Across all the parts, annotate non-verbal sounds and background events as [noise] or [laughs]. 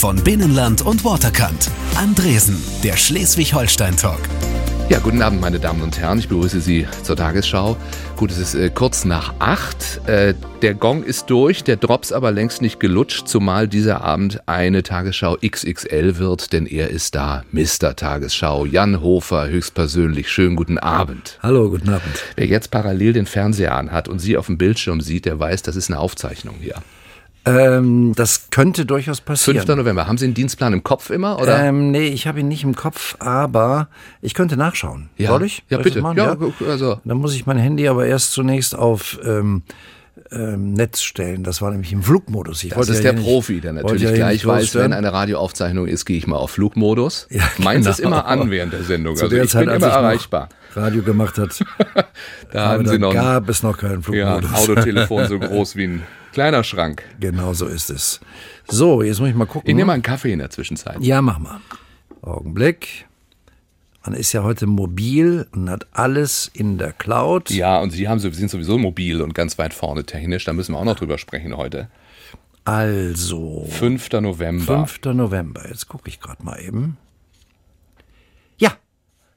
von Binnenland und Waterkant. Andresen, der Schleswig-Holstein-Talk. Ja, guten Abend, meine Damen und Herren. Ich begrüße Sie zur Tagesschau. Gut, es ist äh, kurz nach acht. Äh, der Gong ist durch, der Drops aber längst nicht gelutscht, zumal dieser Abend eine Tagesschau XXL wird, denn er ist da, Mr. Tagesschau. Jan Hofer, höchstpersönlich. Schönen guten Abend. Hallo, guten Abend. Wer jetzt parallel den Fernseher anhat und Sie auf dem Bildschirm sieht, der weiß, das ist eine Aufzeichnung hier. Ähm, das könnte durchaus passieren. 5. November. Haben Sie einen Dienstplan im Kopf immer? Oder? Ähm, nee, ich habe ihn nicht im Kopf, aber ich könnte nachschauen. Ja. Soll ich? Ja, Soll ich bitte. machen? Ja, also. Dann muss ich mein Handy aber erst zunächst auf ähm, ähm, Netz stellen. Das war nämlich im Flugmodus. Ich Das ist ja der Profi, der natürlich ja gleich weiß, wenn eine Radioaufzeichnung ist, gehe ich mal auf Flugmodus. Ja, Meins ist genau. immer an während der Sendung. Zu Also der ich Zeit, bin immer erreichbar. Radio gemacht hat. [laughs] Da aber haben da Sie noch ein gab es noch keinen ja, Flugmodus. Autotelefon so [laughs] groß wie ein kleiner Schrank. genau so ist es. So, jetzt muss ich mal gucken. Ich nehme mal einen Kaffee in der Zwischenzeit. Ja, mach mal. Augenblick. Man ist ja heute mobil und hat alles in der Cloud. Ja, und Sie haben, so- sind sowieso mobil und ganz weit vorne technisch. Da müssen wir auch noch drüber sprechen heute. Also, 5. November. 5. November. Jetzt gucke ich gerade mal eben.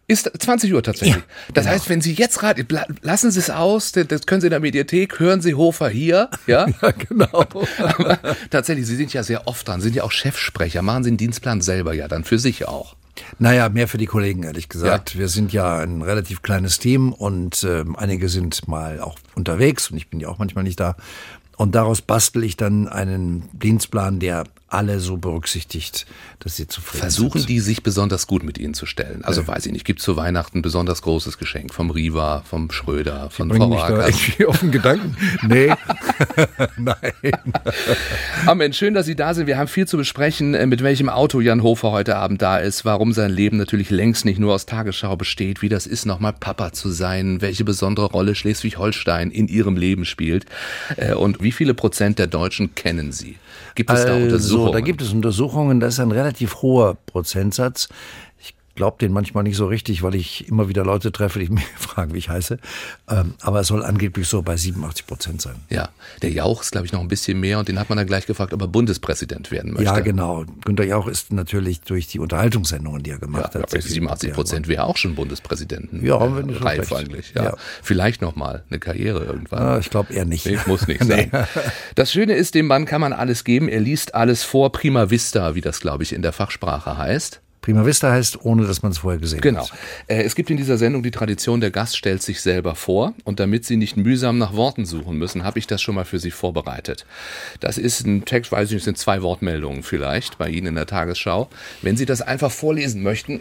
Ja, Ist 20 Uhr tatsächlich. Ja, das genau. heißt, wenn Sie jetzt Radio, lassen Sie es aus, das- können Sie in der Mediathek, hören Sie Hofer hier, ja? [laughs] ja genau. Aber [laughs] tatsächlich, Sie sind ja sehr oft dran, sind ja auch Chefsprecher, machen Sie den Dienstplan selber ja dann für sich auch. Naja, mehr für die Kollegen, ehrlich gesagt. Wir sind ja ein relativ kleines Team und ähm, einige sind mal auch unterwegs und ich bin ja auch manchmal nicht da. Und daraus bastel ich dann einen Dienstplan, der alle so berücksichtigt, dass sie zufrieden Versuchen sind. die sich besonders gut mit Ihnen zu stellen. Also weiß ich nicht, gibt zu Weihnachten ein besonders großes Geschenk vom Riva, vom Schröder, von Frau Rakas. irgendwie auf den Gedanken? Nee. [laughs] Nein. Ah Mensch, schön, dass Sie da sind. Wir haben viel zu besprechen, äh, mit welchem Auto Jan Hofer heute Abend da ist, warum sein Leben natürlich längst nicht nur aus Tagesschau besteht, wie das ist, nochmal Papa zu sein, welche besondere Rolle Schleswig-Holstein in Ihrem Leben spielt äh, und wie viele Prozent der Deutschen kennen Sie? Gibt es da Also, Untersuchungen? da gibt es Untersuchungen, das ist ein relativ hoher Prozentsatz. Ich glaube den manchmal nicht so richtig, weil ich immer wieder Leute treffe, die [laughs] mich fragen, wie ich heiße. Ähm, aber es soll angeblich so bei 87 Prozent sein. Ja, der Jauch ist, glaube ich, noch ein bisschen mehr und den hat man dann gleich gefragt, ob er Bundespräsident werden möchte. Ja, genau. Günter Jauch ist natürlich durch die Unterhaltungssendungen, die er Ja, gemacht ja, hat. sehr viel 87 Prozent wäre auch schon Bundespräsidenten. Ja, äh, wenn so reif schlecht. eigentlich. Ja. Ja. Vielleicht noch mal eine Karriere irgendwann. Ah, ich glaube eher nicht. Nee, muss nicht [laughs] sein. Das Schöne ist, dem Mann kann man alles geben. Er liest alles vor prima vista, wie das, glaube ich, in der Fachsprache heißt. Prima Vista heißt, ohne dass man es vorher gesehen Genau. hat. Äh, Es gibt in dieser Sendung die Tradition, der Gast stellt sich selber vor. Und damit Sie nicht mühsam nach Worten suchen müssen, habe ich das schon mal für Sie vorbereitet. Das ist ein Text, weiß ich nicht, sind zwei Wortmeldungen vielleicht bei Ihnen in der Tagesschau. Wenn Sie das einfach vorlesen möchten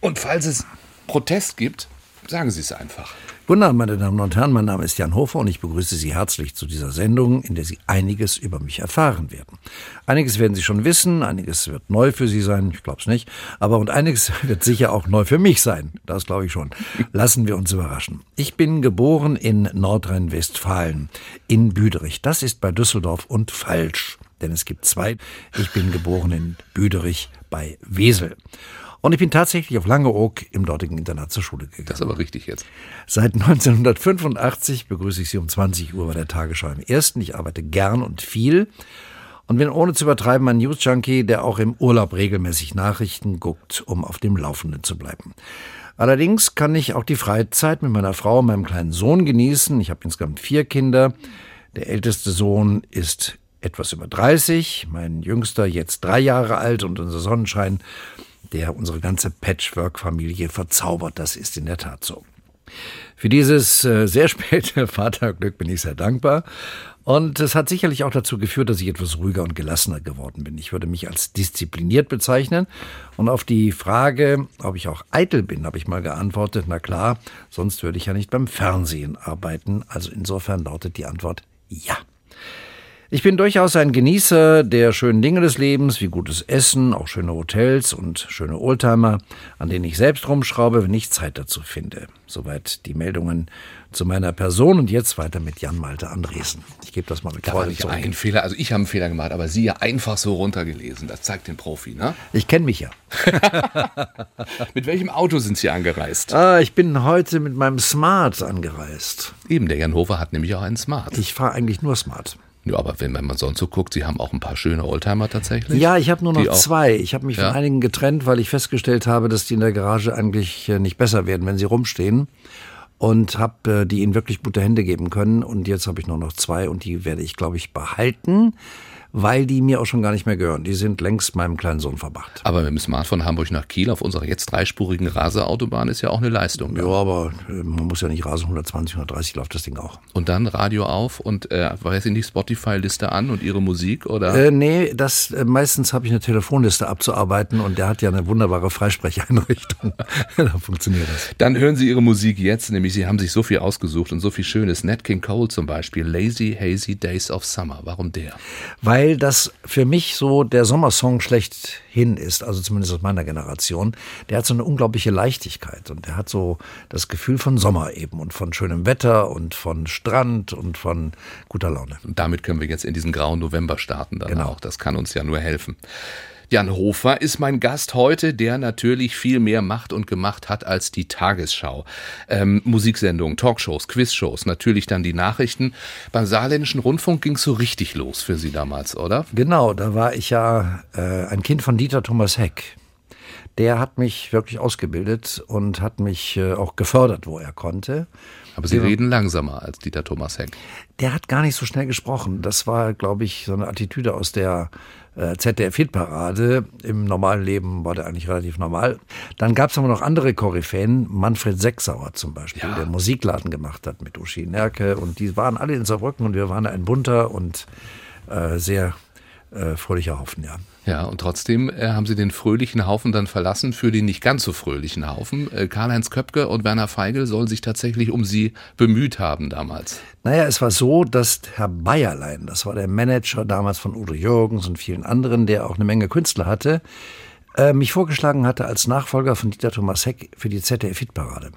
und falls es Protest gibt, sagen Sie es einfach. Guten Abend, meine Damen und Herren. Mein Name ist Jan Hofer und ich begrüße Sie herzlich zu dieser Sendung, in der Sie einiges über mich erfahren werden. Einiges werden Sie schon wissen, einiges wird neu für Sie sein, ich glaube es nicht, aber und einiges [laughs] wird sicher auch neu für mich sein, das glaube ich schon. Lassen wir uns überraschen. Ich bin geboren in Nordrhein-Westfalen, in Büderich. Das ist bei Düsseldorf und falsch, denn es gibt zwei. Ich bin geboren in Büderich bei Wesel. Und ich bin tatsächlich auf Langeoog im dortigen Internat zur Schule gegangen. Das ist aber richtig jetzt. Seit 1985 begrüße ich Sie um 20 Uhr bei der Tagesschau im Ersten. Ich arbeite gern und viel und bin ohne zu übertreiben ein News-Junkie, der auch im Urlaub regelmäßig Nachrichten guckt, um auf dem Laufenden zu bleiben. Allerdings kann ich auch die Freizeit mit meiner Frau und meinem kleinen Sohn genießen. Ich habe insgesamt vier Kinder. Der älteste Sohn ist etwas über 30, mein jüngster jetzt drei Jahre alt und unser Sonnenschein, der unsere ganze Patchwork-Familie verzaubert. Das ist in der Tat so. Für dieses äh, sehr [laughs] späte Vaterglück bin ich sehr dankbar. Und es hat sicherlich auch dazu geführt, dass ich etwas ruhiger und gelassener geworden bin. Ich würde mich als diszipliniert bezeichnen. Und auf die Frage, ob ich auch eitel bin, habe ich mal geantwortet, na klar, sonst würde ich ja nicht beim Fernsehen arbeiten. Also insofern lautet die Antwort ja. Ich bin durchaus ein Genießer der schönen Dinge des Lebens, wie gutes Essen, auch schöne Hotels und schöne Oldtimer, an denen ich selbst rumschraube, wenn ich Zeit dazu finde. Soweit die Meldungen zu meiner Person und jetzt weiter mit Jan Malte Andresen. Ich gebe das mal mit Da Freude zurück. ein Fehler. Also ich habe einen Fehler gemacht, aber Sie ja einfach so runtergelesen. Das zeigt den Profi, ne? Ich kenne mich ja. [laughs] Mit welchem Auto sind Sie angereist? Ah, ich bin heute mit meinem Smart angereist. Eben, der Jan Hofer hat nämlich auch einen Smart. Ich fahre eigentlich nur Smart. Ja, aber wenn, wenn man sonst so guckt, Sie haben auch ein paar schöne Oldtimer tatsächlich. Ja, ich habe nur noch zwei. Ich habe mich Ja? von einigen getrennt, weil ich festgestellt habe, dass die in der Garage eigentlich äh, nicht besser werden, wenn sie rumstehen. Und habe äh, die in wirklich gute Hände geben können. Und jetzt habe ich nur noch zwei und die werde ich, glaube ich, behalten, weil die mir auch schon gar nicht mehr gehören. Die sind längst meinem kleinen Sohn verbracht. Aber mit dem Smart von Hamburg nach Kiel auf unserer jetzt dreispurigen Raseautobahn ist ja auch eine Leistung. Ja, aber äh, man muss ja nicht rasen, 120, 130 läuft das Ding auch. Und dann Radio auf und äh, weiß ich nicht, Spotify-Liste an und Ihre Musik oder? Äh, nee, das äh, meistens habe ich eine Telefonliste abzuarbeiten und der hat ja eine wunderbare Freisprecheinrichtung. [laughs] [laughs] da funktioniert das. Dann hören Sie Ihre Musik jetzt, nämlich Sie haben sich so viel ausgesucht und so viel Schönes. Nat King Cole zum Beispiel, Lazy Hazy Days of Summer. Warum der? Weil das für mich so der Sommersong schlechthin ist, also zumindest aus meiner Generation. Der hat so eine unglaubliche Leichtigkeit und der hat so das Gefühl von Sommer eben und von schönem Wetter und von Strand und von guter Laune. Und damit können wir jetzt in diesen grauen November starten dann Genau. auch. Das kann uns ja nur helfen. Jan Hofer ist mein Gast heute, der natürlich viel mehr macht und gemacht hat als die Tagesschau. Ähm, Musiksendungen, Talkshows, Quizshows, natürlich dann die Nachrichten. Beim Saarländischen Rundfunk ging es so richtig los für Sie damals, oder? Genau, da war ich ja äh, ein Kind von Dieter Thomas Heck. Der hat mich wirklich ausgebildet und hat mich äh, auch gefördert, wo er konnte. Aber Sie reden langsamer als Dieter Thomas Heck. Der hat gar nicht so schnell gesprochen. Das war, glaube ich, so eine Attitüde aus der ZDF-Hitparade. Im normalen Leben war der eigentlich relativ normal. Dann gab es aber noch andere Koryphäen. Manfred Sechsauer zum Beispiel, Ja. der Musikladen gemacht hat mit Uschi Nerke. Und die waren alle in Saarbrücken und wir waren ein bunter und äh, sehr äh, fröhlicher Haufen, ja. Ja, und trotzdem äh, haben Sie den fröhlichen Haufen dann verlassen für den nicht ganz so fröhlichen Haufen. Äh, Karl-Heinz Köpke und Werner Feigl sollen sich tatsächlich um Sie bemüht haben damals. Naja, es war so, dass Herr Bayerlein, das war der Manager damals von Udo Jürgens und vielen anderen, der auch eine Menge Künstler hatte, äh, mich vorgeschlagen hatte als Nachfolger von Dieter Thomas Heck für die ZDF-Hitparade.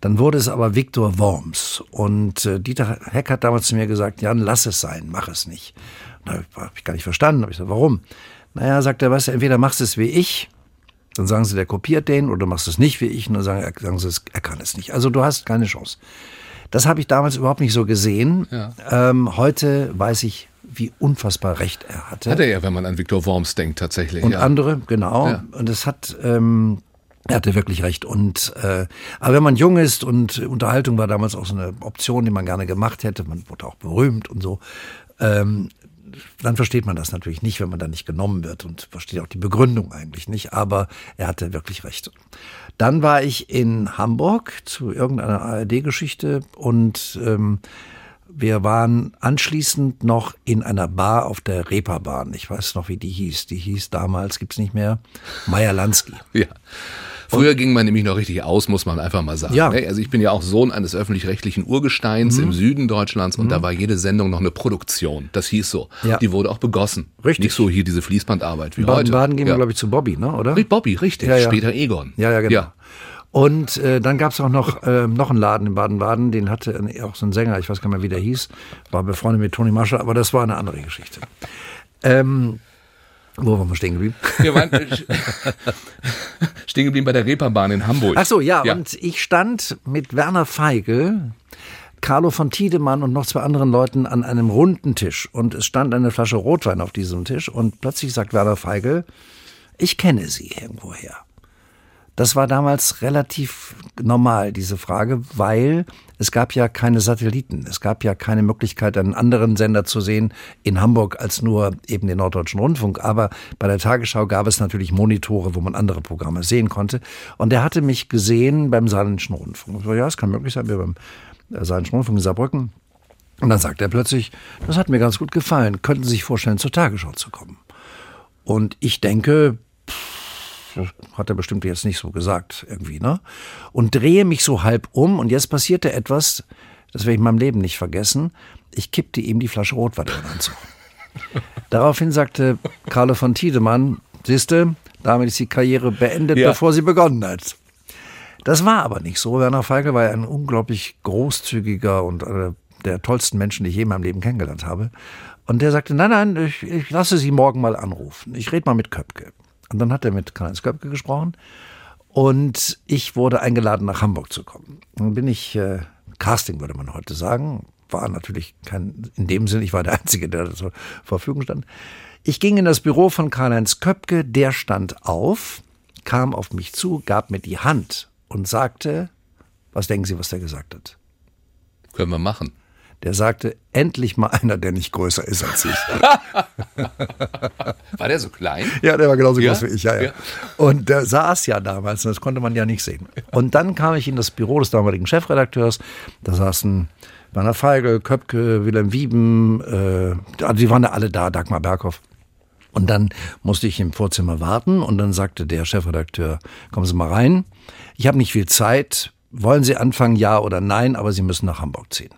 Dann wurde es aber Viktor Worms. Und äh, Dieter Heck hat damals zu mir gesagt, Jan, lass es sein, mach es nicht. Da habe ich gar nicht verstanden. Hab ich gesagt, warum? Naja, sagt er, weißt du, entweder machst du es wie ich, dann sagen sie, der kopiert den, oder du machst es nicht wie ich, und dann sagen, sagen sie, er kann es nicht. Also du hast keine Chance. Das habe ich damals überhaupt nicht so gesehen. Ja. Ähm, heute weiß ich, wie unfassbar recht er hatte. Hat er ja, wenn man an Viktor Worms denkt, tatsächlich. Und ja. andere, genau. Ja. Und es hat, ähm, er hatte wirklich recht. Und äh, aber wenn man jung ist und Unterhaltung war damals auch so eine Option, die man gerne gemacht hätte, man wurde auch berühmt und so, ähm, dann versteht man das natürlich nicht, wenn man da nicht genommen wird und versteht auch die Begründung eigentlich nicht. Aber er hatte wirklich recht. Dann war ich in Hamburg zu irgendeiner ARD-Geschichte und ähm, wir waren anschließend noch in einer Bar auf der Reeperbahn. Ich weiß noch, wie die hieß. Die hieß damals, gibt's nicht mehr, Meier Lansky. Ja. Früher ging man nämlich noch richtig aus, muss man einfach mal sagen. Ja. ne? Also ich bin ja auch Sohn eines öffentlich-rechtlichen Urgesteins Mhm. im Süden Deutschlands und da war jede Sendung noch eine Produktion. Das hieß so. Ja. Die wurde auch begossen. Richtig. Nicht so hier diese Fließbandarbeit wie heute. Baden-Baden gehen ja. wir, glaube ich, zu Bobby, ne? oder? Bobby, richtig. Ja. Später Egon. Ja, ja, genau. Ja. Und äh, dann gab's auch noch, äh, noch einen Laden in Baden-Baden, den hatte auch so ein Sänger, ich weiß gar nicht mehr, wie der hieß, war befreundet mit Toni Marshall, aber das war eine andere Geschichte. Ähm, wo waren wir stehen geblieben? Wir waren äh, [laughs] stehen geblieben bei der Reeperbahn in Hamburg. Ach so, ja, und ich stand mit Werner Feigl, Carlo von Tiedemann und noch zwei anderen Leuten an einem runden Tisch und es stand eine Flasche Rotwein auf diesem Tisch und plötzlich sagt Werner Feigl, ich kenne Sie irgendwoher. Das war damals relativ normal, diese Frage, weil es gab ja keine Satelliten. Es gab ja keine Möglichkeit, einen anderen Sender zu sehen in Hamburg als nur eben den Norddeutschen Rundfunk. Aber bei der Tagesschau gab es natürlich Monitore, wo man andere Programme sehen konnte. Und er hatte mich gesehen beim Saarländischen Rundfunk. Ich so, ja, es kann möglich sein, wir beim äh, Saarländischen Rundfunk in Saarbrücken. Und dann sagt er plötzlich, das hat mir ganz gut gefallen. Könnten Sie sich vorstellen, zur Tagesschau zu kommen? Und ich denke, das hat er bestimmt jetzt nicht so gesagt irgendwie, ne? Und drehe mich so halb um und jetzt passierte etwas, das werde ich in meinem Leben nicht vergessen. Ich kippte ihm die Flasche Rotwein Anzug. [laughs] Daraufhin sagte Carlo von Tiedemann, siehste, damit ist die Karriere beendet, Ja. bevor sie begonnen hat. Das war aber nicht so. Werner Feigl war ja ein unglaublich großzügiger und einer der tollsten Menschen, die ich je in meinem Leben kennengelernt habe. Und der sagte, nein, nein, ich, ich lasse Sie morgen mal anrufen. Ich rede mal mit Köpke. Und dann hat er mit Karl-Heinz Köpke gesprochen. Und ich wurde eingeladen, nach Hamburg zu kommen. Dann bin ich, äh, Casting würde man heute sagen, war natürlich kein, in dem Sinn, ich war der Einzige, der zur Verfügung stand. Ich ging in das Büro von Karl-Heinz Köpke, der stand auf, kam auf mich zu, gab mir die Hand und sagte, was denken Sie, was der gesagt hat? Können wir machen. Der sagte, endlich mal einer, der nicht größer ist als ich. [laughs] war der so klein? Ja, der war genauso ja? groß wie ich, ja, ja, ja. Und der saß ja damals, das konnte man ja nicht sehen. Und dann kam ich in das Büro des damaligen Chefredakteurs, da saßen Werner Feigl, Köpke, Wilhelm Wieben, äh, also die waren ja alle da, Dagmar Berghoff. Und dann musste ich im Vorzimmer warten und dann sagte der Chefredakteur, kommen Sie mal rein. Ich habe nicht viel Zeit. Wollen Sie anfangen, ja oder nein, aber Sie müssen nach Hamburg ziehen.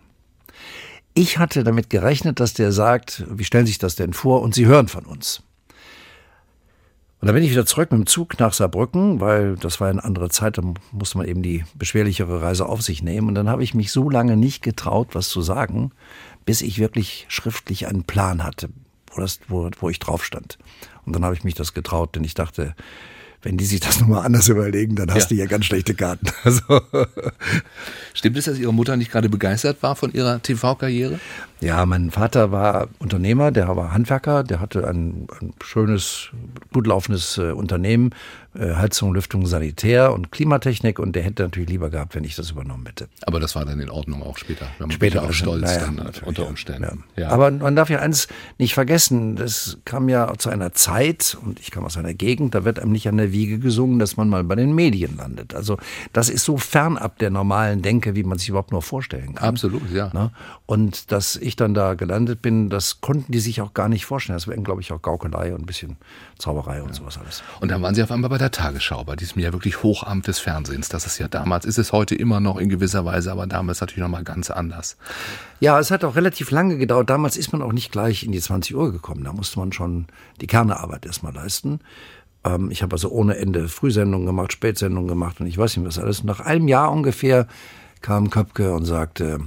Ich hatte damit gerechnet, dass der sagt, wie stellen Sie sich das denn vor? Und Sie hören von uns. Und dann bin ich wieder zurück mit dem Zug nach Saarbrücken, weil das war eine andere Zeit, da musste man eben die beschwerlichere Reise auf sich nehmen. Und dann habe ich mich so lange nicht getraut, was zu sagen, bis ich wirklich schriftlich einen Plan hatte, wo, das, wo, wo ich drauf stand. Und dann habe ich mich das getraut, denn ich dachte, wenn die sich das nochmal anders überlegen, dann hast ja. du ja ganz schlechte Karten. [laughs] Also. Stimmt es, dass Ihre Mutter nicht gerade begeistert war von ihrer TV-Karriere? Ja, mein Vater war Unternehmer, der war Handwerker, der hatte ein, ein schönes, gut laufendes äh, Unternehmen, Heizung, Lüftung, Sanitär und Klimatechnik und der hätte natürlich lieber gehabt, wenn ich das übernommen hätte. Aber das war dann in Ordnung auch später. Später auch stolz naja, dann unter Umständen. Ja. Ja. Aber man darf ja eins nicht vergessen, das kam ja zu einer Zeit und ich kam aus einer Gegend, da wird einem nicht an der Wiege gesungen, dass man mal bei den Medien landet. Also das ist so fernab der normalen Denke, wie man sich überhaupt nur vorstellen kann. Absolut, ja. Ne? Und dass ich dann da gelandet bin, das konnten die sich auch gar nicht vorstellen. Das wäre, glaube ich, auch Gaukelei und ein bisschen Zauberei und ja. sowas alles. Und dann waren Sie auf einmal bei der Tagesschau, bei diesem ja wirklich Hochamt des Fernsehens. Das ist ja damals, ist es heute immer noch in gewisser Weise, aber damals natürlich noch mal ganz anders. Ja, es hat auch relativ lange gedauert. Damals ist man auch nicht gleich in die 20 Uhr gekommen. Da musste man schon die Kernearbeit erstmal leisten. Ähm, ich habe also ohne Ende Frühsendungen gemacht, Spätsendungen gemacht und ich weiß nicht was alles. Nach einem Jahr ungefähr kam Köpke und sagte,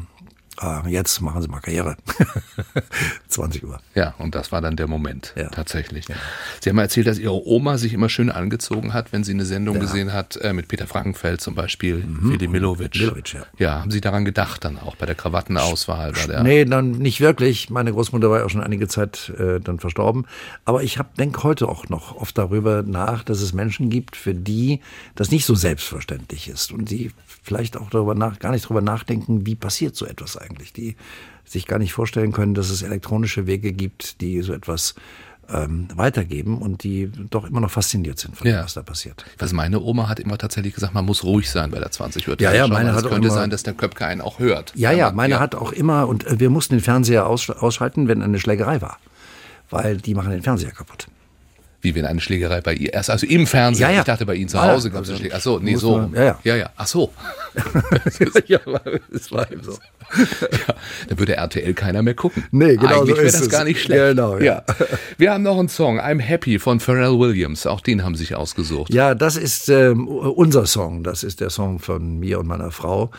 ah, jetzt machen Sie mal Karriere. [laughs] 20 Uhr. Ja, und das war dann der Moment, ja. tatsächlich. Ja. Sie haben erzählt, dass Ihre Oma sich immer schön angezogen hat, wenn sie eine Sendung ja. gesehen hat, äh, mit Peter Frankenfeld zum Beispiel, mhm. Fili Milovic. Milovic, ja. Ja, haben Sie daran gedacht dann auch bei der Krawattenauswahl? Bei der nee, dann nicht wirklich. Meine Großmutter war ja auch schon einige Zeit äh, dann verstorben. Aber ich denke heute auch noch oft darüber nach, dass es Menschen gibt, für die das nicht so selbstverständlich ist und die vielleicht auch darüber nach, gar nicht darüber nachdenken, wie passiert so etwas eigentlich. Die sich gar nicht vorstellen können, dass es elektronische Wege gibt, die so etwas ähm, weitergeben und die doch immer noch fasziniert sind von ja. dem, was da passiert. Was meine Oma hat immer tatsächlich gesagt, man muss ruhig sein bei der 20 Uhr. Ja, ja, meine hat es könnte immer, sein, dass der Köpke einen auch hört. Ja, ja, meine ja. hat auch immer und äh, wir mussten den Fernseher ausschalten, wenn eine Schlägerei war, weil die machen den Fernseher kaputt. Wie wenn eine Schlägerei bei ihr erst, also im Fernsehen. Ja, ja. Ich dachte bei Ihnen zu Hause ja, gab es eine Schlägerei. Ach so, nee, so. Man, ja, ja. Ja, ja. Ach so. [laughs] ja, es war eben so. ja, dann würde RTL keiner mehr gucken. Nee, genau Eigentlich so wäre das gar nicht schlecht. Genau, ja. ja. Wir haben noch einen Song, I'm Happy von Pharrell Williams. Auch den haben Sie sich ausgesucht. Ja, das ist ähm, unser Song. Das ist der Song von mir und meiner Frau.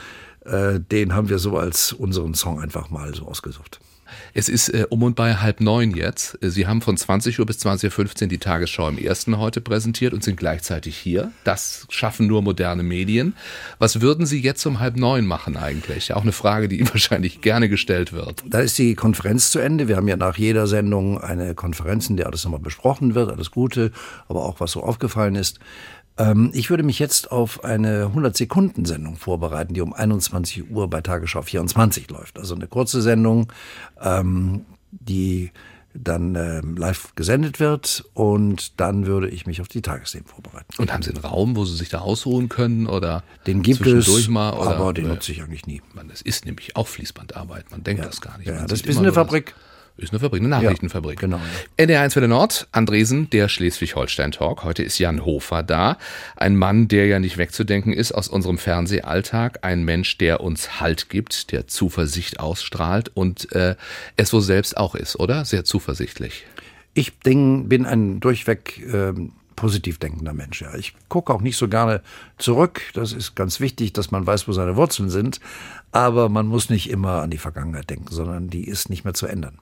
Äh, den haben wir so als unseren Song einfach mal so ausgesucht. Es ist äh, um und bei halb neun jetzt. Sie haben von 20 Uhr bis 20.15 Uhr die Tagesschau im ersten heute präsentiert und sind gleichzeitig hier. Das schaffen nur moderne Medien. Was würden Sie jetzt um halb neun machen eigentlich? Auch eine Frage, die Ihnen [laughs] wahrscheinlich gerne gestellt wird. Da ist die Konferenz zu Ende. Wir haben ja nach jeder Sendung eine Konferenz, in der alles nochmal besprochen wird, alles Gute, aber auch was so aufgefallen ist. Ähm, ich würde mich jetzt auf eine 100-Sekunden-Sendung vorbereiten, die um 21 Uhr bei Tagesschau 24 läuft. Also eine kurze Sendung, ähm, die dann ähm, live gesendet wird und dann würde ich mich auf die Tagesthemen vorbereiten. Und haben Sie einen Raum, wo Sie sich da ausruhen können oder den gibt es, mal, oder, aber den nutze ich eigentlich nie. Man, das ist nämlich auch Fließbandarbeit. Man denkt ja, das gar nicht. Ja, das ist eine Fabrik. Ist eine Fabrik, eine Nachrichtenfabrik. Ja, genau. NDR1 für den Nord, Andresen, der Schleswig-Holstein-Talk. Heute ist Jan Hofer da. Ein Mann, der ja nicht wegzudenken ist aus unserem Fernsehalltag. Ein Mensch, der uns Halt gibt, der Zuversicht ausstrahlt und äh, es wohl selbst auch ist, oder? Sehr zuversichtlich. Ich bin ein durchweg äh, positiv denkender Mensch. Ja. Ich gucke auch nicht so gerne zurück. Das ist ganz wichtig, dass man weiß, wo seine Wurzeln sind. Aber man muss nicht immer an die Vergangenheit denken, sondern die ist nicht mehr zu ändern.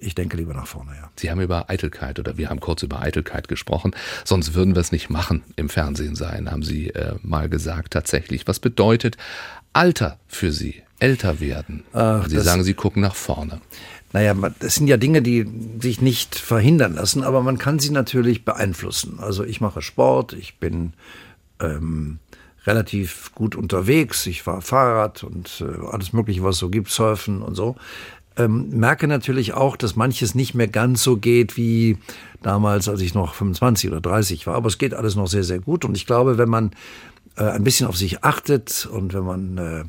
ich denke lieber nach vorne, ja. Sie haben über Eitelkeit oder wir haben kurz über Eitelkeit gesprochen, sonst würden wir es nicht machen, im Fernsehen sein, haben Sie äh, mal gesagt tatsächlich. Was bedeutet Alter für Sie? Älter werden? Ach, Sie sagen, Sie gucken nach vorne. Naja, das sind ja Dinge, die sich nicht verhindern lassen, aber man kann sie natürlich beeinflussen. Also ich mache Sport, ich bin ähm, relativ gut unterwegs, ich fahre Fahrrad und äh, alles Mögliche, was es so gibt, Surfen und so. Ähm, merke natürlich auch, dass manches nicht mehr ganz so geht wie damals, als ich noch 25 oder 30 war. Aber es geht alles noch sehr, sehr gut. Und ich glaube, wenn man äh, ein bisschen auf sich achtet und wenn man äh,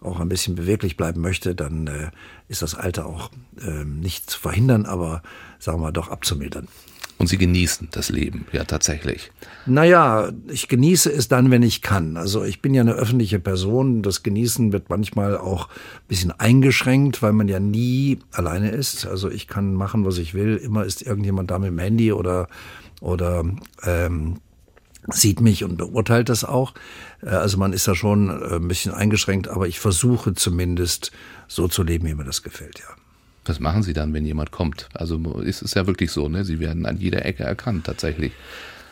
auch ein bisschen beweglich bleiben möchte, dann äh, ist das Alter auch äh, nicht zu verhindern, aber sagen wir doch abzumildern. Und Sie genießen das Leben, ja tatsächlich. Naja, ich genieße es dann, wenn ich kann. Also ich bin ja eine öffentliche Person. Das Genießen wird manchmal auch ein bisschen eingeschränkt, weil man ja nie alleine ist. Also ich kann machen, was ich will. Immer ist irgendjemand da mit dem Handy oder, oder ähm, sieht mich und beurteilt das auch. Äh, also man ist da schon äh, ein bisschen eingeschränkt, aber ich versuche zumindest so zu leben, wie mir das gefällt, ja. Was machen Sie dann, wenn jemand kommt? Also ist es ja wirklich so, ne? Sie werden an jeder Ecke erkannt, tatsächlich.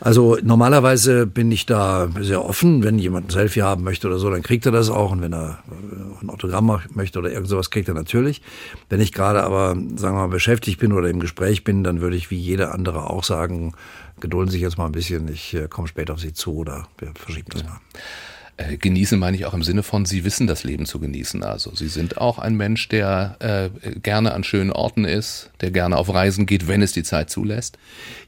Also normalerweise bin ich da sehr offen. Wenn jemand ein Selfie haben möchte oder so, dann kriegt er das auch. Und wenn er äh, ein Autogramm möchte oder irgend sowas, kriegt er natürlich. Wenn ich gerade aber, sagen wir mal, beschäftigt bin oder im Gespräch bin, dann würde ich wie jeder andere auch sagen, gedulden Sie sich jetzt mal ein bisschen, ich äh, komme später auf Sie zu oder wir verschieben das ja. mal. Äh, genießen meine ich auch im Sinne von, Sie wissen das Leben zu genießen. Also Sie sind auch ein Mensch, der äh, gerne an schönen Orten ist, der gerne auf Reisen geht, wenn es die Zeit zulässt.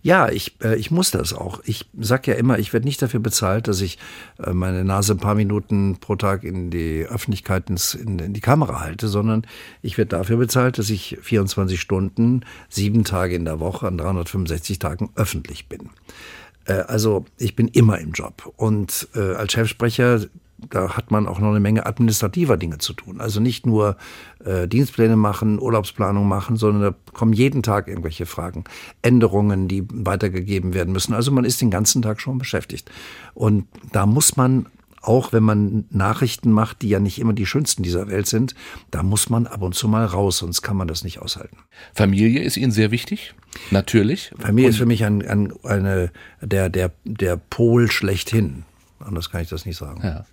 Ja, ich, äh, ich muss das auch. Ich sag ja immer, ich werde nicht dafür bezahlt, dass ich äh, meine Nase ein paar Minuten pro Tag in die Öffentlichkeit, ins, in, in die Kamera halte, sondern ich werde dafür bezahlt, dass ich 24 Stunden, sieben Tage in der Woche an 365 Tagen öffentlich bin. Äh, also ich bin immer im Job. Und äh, als Chefsprecher, da hat man auch noch eine Menge administrativer Dinge zu tun. Also nicht nur äh, Dienstpläne machen, Urlaubsplanung machen, sondern da kommen jeden Tag irgendwelche Fragen, Änderungen, die weitergegeben werden müssen. Also man ist den ganzen Tag schon beschäftigt. Und da muss man auch wenn man Nachrichten macht, die ja nicht immer die schönsten dieser Welt sind, da muss man ab und zu mal raus, sonst kann man das nicht aushalten. Familie ist Ihnen sehr wichtig, natürlich. Familie und ist für mich ein, ein, eine, der, der, der Pol schlechthin. Anders kann ich das nicht sagen. Ja.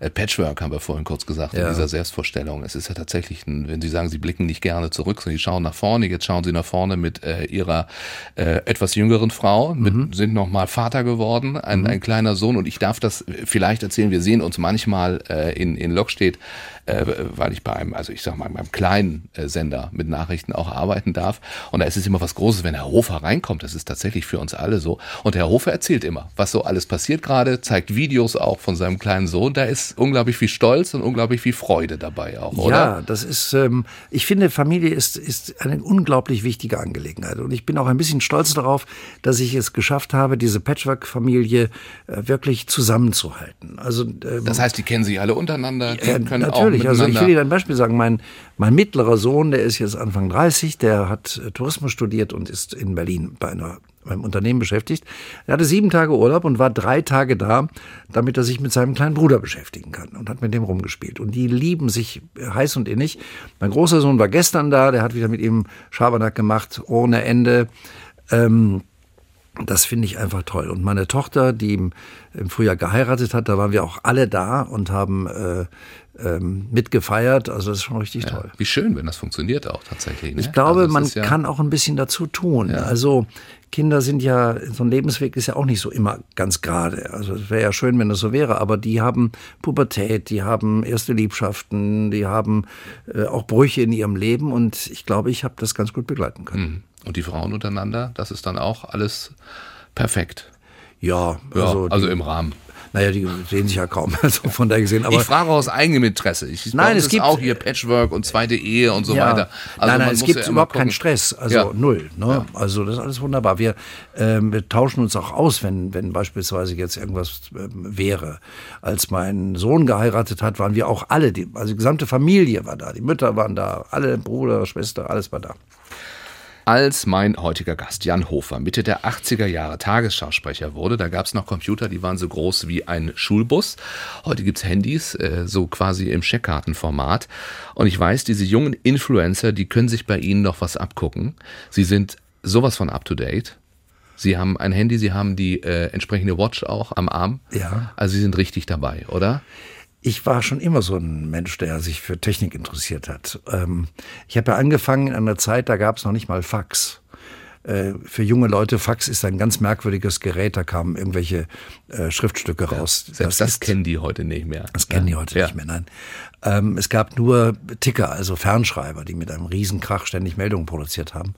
Äh, Patchwork haben wir vorhin kurz gesagt ja. in dieser Selbstvorstellung. Es ist ja tatsächlich, ein, wenn Sie sagen, Sie blicken nicht gerne zurück, sondern Sie schauen nach vorne. Jetzt schauen Sie nach vorne mit äh, Ihrer äh, etwas jüngeren Frau, mit, mhm. sind noch mal Vater geworden, ein, mhm. ein kleiner Sohn. Und ich darf das vielleicht erzählen. Wir sehen uns manchmal äh, in in Lockstedt äh, weil ich bei einem, also ich sag mal, beim kleinen äh, Sender mit Nachrichten auch arbeiten darf. Und da ist es immer was Großes, wenn Herr Hofer reinkommt. Das ist tatsächlich für uns alle so. Und Herr Hofer erzählt immer, was so alles passiert gerade, zeigt Videos auch von seinem kleinen Sohn. Da ist unglaublich viel Stolz und unglaublich viel Freude dabei auch, oder? Ja, das ist, ähm, ich finde, Familie ist, ist eine unglaublich wichtige Angelegenheit. Und ich bin auch ein bisschen stolz darauf, dass ich es geschafft habe, diese Patchwork-Familie äh, wirklich zusammenzuhalten. Also, ähm, das heißt, die kennen sich alle untereinander, die äh, können natürlich. auch natürlich. Also ich will Ihnen ein Beispiel sagen. Mein, mein mittlerer Sohn, der ist jetzt Anfang 30, der hat äh, Tourismus studiert und ist in Berlin bei einer beim Unternehmen beschäftigt. Er hatte sieben Tage Urlaub und war drei Tage da, damit er sich mit seinem kleinen Bruder beschäftigen kann und hat mit dem rumgespielt. Und die lieben sich heiß und innig. Mein großer Sohn war gestern da, der hat wieder mit ihm Schabernack gemacht, ohne Ende. Ähm, das finde ich einfach toll. Und meine Tochter, die im, Frühjahr geheiratet hat, da waren wir auch alle da und haben äh, ähm, mitgefeiert. Also das ist schon richtig ja, toll. Wie schön, wenn das funktioniert auch tatsächlich. Ne? Ich glaube, also man ja kann auch ein bisschen dazu tun. Ja. Also Kinder sind ja, so ein Lebensweg ist ja auch nicht so immer ganz gerade. Also es wäre ja schön, wenn das so wäre, aber die haben Pubertät, die haben erste Liebschaften, die haben äh, auch Brüche in ihrem Leben und ich glaube, ich habe das ganz gut begleiten können. Mhm. Und die Frauen untereinander, das ist dann auch alles perfekt. Ja, also, ja, also im Rahmen. Naja, die sehen sich ja kaum, [laughs] also von daher gesehen. Aber ich frage aus eigenem Interesse. Ich, nein, es gibt auch hier Patchwork und zweite Ehe und so ja, weiter. Also nein, nein, es gibt ja überhaupt keinen Stress, also ja. null. Ne? Also das ist alles wunderbar. Wir, äh, wir tauschen uns auch aus, wenn, wenn beispielsweise jetzt irgendwas äh, wäre. Als mein Sohn geheiratet hat, waren wir auch alle, die, also die gesamte Familie war da. Die Mütter waren da, alle Bruder, Schwester, alles war da. Als mein heutiger Gast Jan Hofer Mitte der 80er Jahre Tagesschausprecher wurde, da gab es noch Computer, die waren so groß wie ein Schulbus. Heute gibt's Handys, äh, so quasi im Scheckkartenformat. Und ich weiß, diese jungen Influencer, die können sich bei Ihnen noch was abgucken. Sie sind sowas von up-to-date. Sie haben ein Handy, Sie haben die äh, entsprechende Watch auch am Arm. Ja. Also Sie sind richtig dabei, oder? Ich war schon immer so ein Mensch, der sich für Technik interessiert hat. Ähm, ich habe ja angefangen in einer Zeit, da gab es noch nicht mal Fax. Äh, für junge Leute, Fax ist ein ganz merkwürdiges Gerät, da kamen irgendwelche äh, Schriftstücke raus. Selbst das, kennen die heute nicht mehr. Das kennen die heute Ja. nicht mehr, nein. Ähm, es gab nur Ticker, also Fernschreiber, die mit einem Riesenkrach ständig Meldungen produziert haben.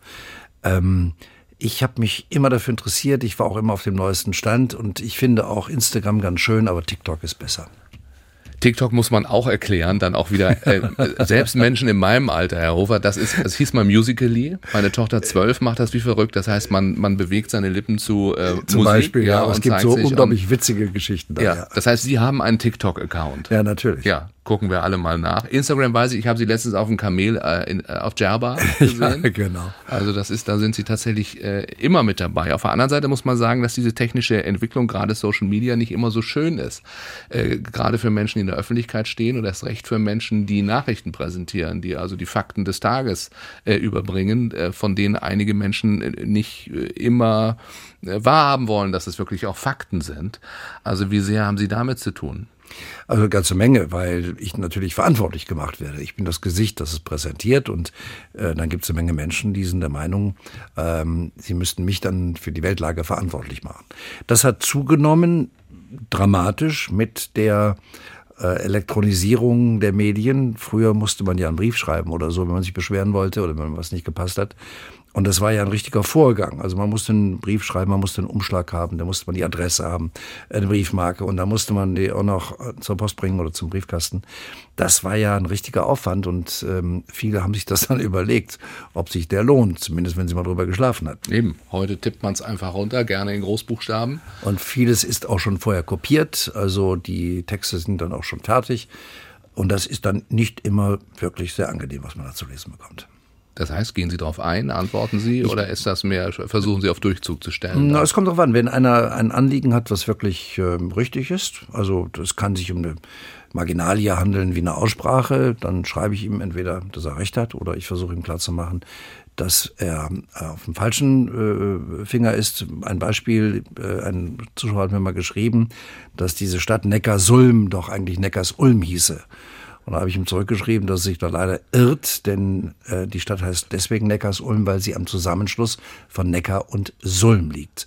Ähm, ich habe mich immer dafür interessiert, ich war auch immer auf dem neuesten Stand und ich finde auch Instagram ganz schön, aber TikTok ist besser. TikTok muss man auch erklären, dann auch wieder, äh, selbst Menschen in meinem Alter, Herr Hofer, das ist, es hieß mal Musically. Meine Tochter zwölf macht das wie verrückt. Das heißt, man, man bewegt seine Lippen zu äh, Zum Musik. Beispiel, ja, aber es gibt so unglaublich witzige Geschichten da. Ja, ja. das heißt, Sie haben einen TikTok-Account. Ja, natürlich. Ja, gucken wir alle mal nach. Instagram weiß ich, ich habe Sie letztens auf dem Kamel äh, in, äh, auf Djerba [laughs] gesehen. Ja, genau. Also das ist, da sind sie tatsächlich äh, immer mit dabei. Auf der anderen Seite muss man sagen, dass diese technische Entwicklung, gerade Social Media, nicht immer so schön ist. Äh, gerade für Menschen, die in der Öffentlichkeit stehen oder erst recht für Menschen, die Nachrichten präsentieren, die also die Fakten des Tages äh, überbringen, äh, von denen einige Menschen äh, nicht äh, immer äh, wahrhaben wollen, dass es wirklich auch Fakten sind. Also wie sehr haben Sie damit zu tun? Also eine ganze Menge, weil ich natürlich verantwortlich gemacht werde. Ich bin das Gesicht, das es präsentiert und äh, dann gibt es eine Menge Menschen, die sind der Meinung, ähm, sie müssten mich dann für die Weltlage verantwortlich machen. Das hat zugenommen dramatisch mit der Elektronisierung der Medien. Früher musste man ja einen Brief schreiben oder so, wenn man sich beschweren wollte oder wenn was nicht gepasst hat. Und das war ja ein richtiger Vorgang. Also man musste einen Brief schreiben, man musste einen Umschlag haben, da musste man die Adresse haben, eine Briefmarke und da musste man die auch noch zur Post bringen oder zum Briefkasten. Das war ja ein richtiger Aufwand und ähm, viele haben sich das [laughs] dann überlegt, ob sich der lohnt, zumindest wenn sie mal drüber geschlafen hat. Eben, heute tippt man es einfach runter, gerne in Großbuchstaben. Und vieles ist auch schon vorher kopiert, also die Texte sind dann auch schon fertig. Und das ist dann nicht immer wirklich sehr angenehm, was man da zu lesen bekommt. Das heißt, gehen Sie darauf ein, antworten Sie oder ist das mehr, versuchen Sie auf Durchzug zu stellen? Na, es kommt darauf an, wenn einer ein Anliegen hat, was wirklich ähm, richtig ist, also das kann sich um eine Marginalie handeln wie eine Aussprache, dann schreibe ich ihm entweder, dass er recht hat, oder ich versuche ihm klarzumachen, dass er äh, auf dem falschen äh, Finger ist. Ein Beispiel, äh, ein Zuschauer hat mir mal geschrieben, dass diese Stadt Neckarsulm doch eigentlich Neckarsulm hieße. Und da habe ich ihm zurückgeschrieben, dass er sich da leider irrt, denn äh, die Stadt heißt deswegen Neckarsulm, weil sie am Zusammenschluss von Neckar und Sulm liegt.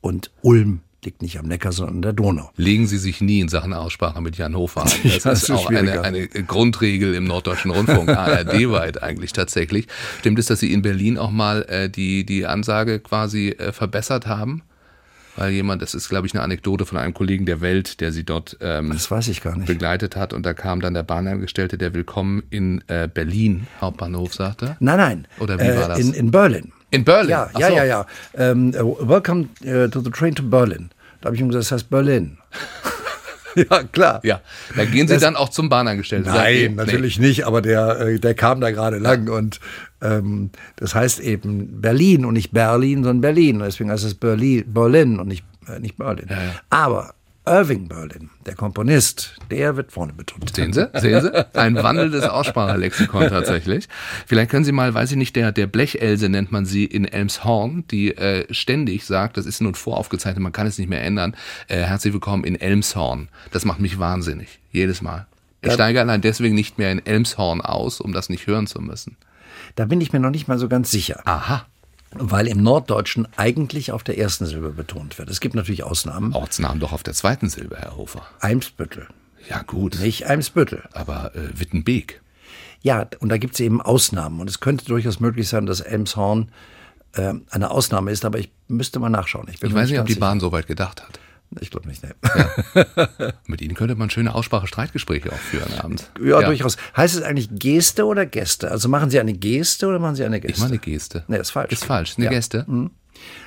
Und Ulm liegt nicht am Neckar, sondern an der Donau. Legen Sie sich nie in Sachen Aussprache mit Jan Hofer an. Das das ist auch eine, eine Grundregel im Norddeutschen Rundfunk, [laughs] ARD-weit eigentlich tatsächlich. Stimmt es, dass Sie in Berlin auch mal äh, die, die Ansage quasi äh, verbessert haben? Weil jemand, das ist glaube ich eine Anekdote von einem Kollegen der Welt, der Sie dort ähm, Das weiß ich gar nicht. begleitet hat und da kam dann der Bahnangestellte, der Willkommen in äh, Berlin Hauptbahnhof sagte. Nein, nein. Oder wie war das? In, in Berlin. In Berlin? Ja, Ach ja, so. ja, ja. Ähm, uh, welcome uh, to the train to Berlin. Da habe ich ihm gesagt, das heißt Berlin. [laughs] ja, klar. Ja, da gehen Sie dann auch zum Bahnangestellten. Nee, Nein, natürlich nicht, aber der, äh, der kam da gerade lang und ähm, das heißt eben Berlin und nicht Berlin, sondern Berlin. Und Deswegen heißt es Berlin, Berlin und nicht, äh, nicht Berlin. Aber Irving Berlin, der Komponist, der wird vorne betont. Sehen Sie? Sehen Sie? Ein wandelndes Aussprachelexikon [laughs] tatsächlich. Vielleicht können Sie mal, weiß ich nicht, der, der Blechelse nennt man sie in Elmshorn, die äh, ständig sagt, das ist nun voraufgezeichnet, man kann es nicht mehr ändern, äh, herzlich willkommen in Elmshorn. Das macht mich wahnsinnig. Jedes Mal. Ich steige allein deswegen nicht mehr in Elmshorn aus, um das nicht hören zu müssen. Da bin ich mir noch nicht mal so ganz sicher. Aha. Weil im Norddeutschen eigentlich auf der ersten Silbe betont wird. Es gibt natürlich Ausnahmen. Ortsnamen doch auf der zweiten Silbe, Herr Hofer. Eimsbüttel, Ja, gut. nicht Eimsbüttel. Aber äh, Wittenbeek. Ja, und da gibt es eben Ausnahmen. Und es könnte durchaus möglich sein, dass Elmshorn äh, eine Ausnahme ist, aber ich müsste mal nachschauen. Ich mir weiß nicht, ob die Bahn so weit gedacht hat. Ich glaube nicht, ne. [laughs] Mit Ihnen könnte man schöne Aussprache-Streitgespräche auch führen abends. Ja, durchaus. Heißt es eigentlich Geste oder Gäste? Also machen Sie eine Geste oder machen Sie eine Geste? Ich meine Geste. Nee, ist falsch. Ist falsch. Eine Ja. Geste.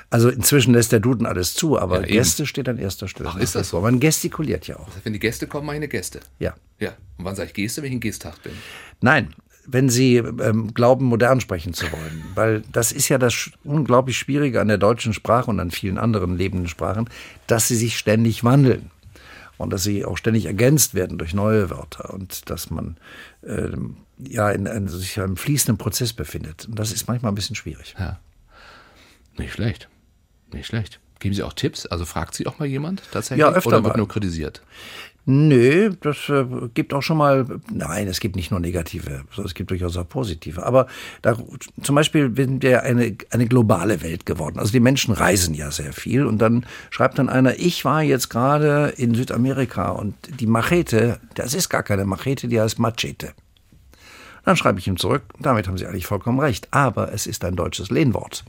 Also inzwischen lässt der Duden alles zu, aber Ja. Gäste steht an erster Stelle. Ach, ist das so? Man gestikuliert ja auch. Wenn die Gäste kommen, mache ich eine Gäste. Ja. Ja. Und wann sage ich Geste, wenn ich in Geesthacht bin? Nein, wenn Sie ähm, glauben, modern sprechen zu wollen. Weil das ist ja das unglaublich Schwierige an der deutschen Sprache und an vielen anderen lebenden Sprachen, dass sie sich ständig wandeln. Und dass sie auch ständig ergänzt werden durch neue Wörter und dass man äh, ja in, in sich einem fließenden Prozess befindet. Und das ist manchmal ein bisschen schwierig. Ja. Nicht schlecht. Nicht schlecht. Geben Sie auch Tipps? Also fragt Sie auch mal jemand tatsächlich? Ja, öfter Oder wird mal. nur kritisiert? Nö, das äh, gibt auch schon mal, nein, es gibt nicht nur negative, es gibt durchaus auch positive. Aber da, zum Beispiel sind wir eine, eine globale Welt geworden. Also die Menschen reisen ja sehr viel und dann schreibt dann einer, ich war jetzt gerade in Südamerika und die Machete, das ist gar keine Machete, die heißt Machete. Dann schreibe ich ihm zurück, damit haben Sie eigentlich vollkommen recht, aber es ist ein deutsches Lehnwort.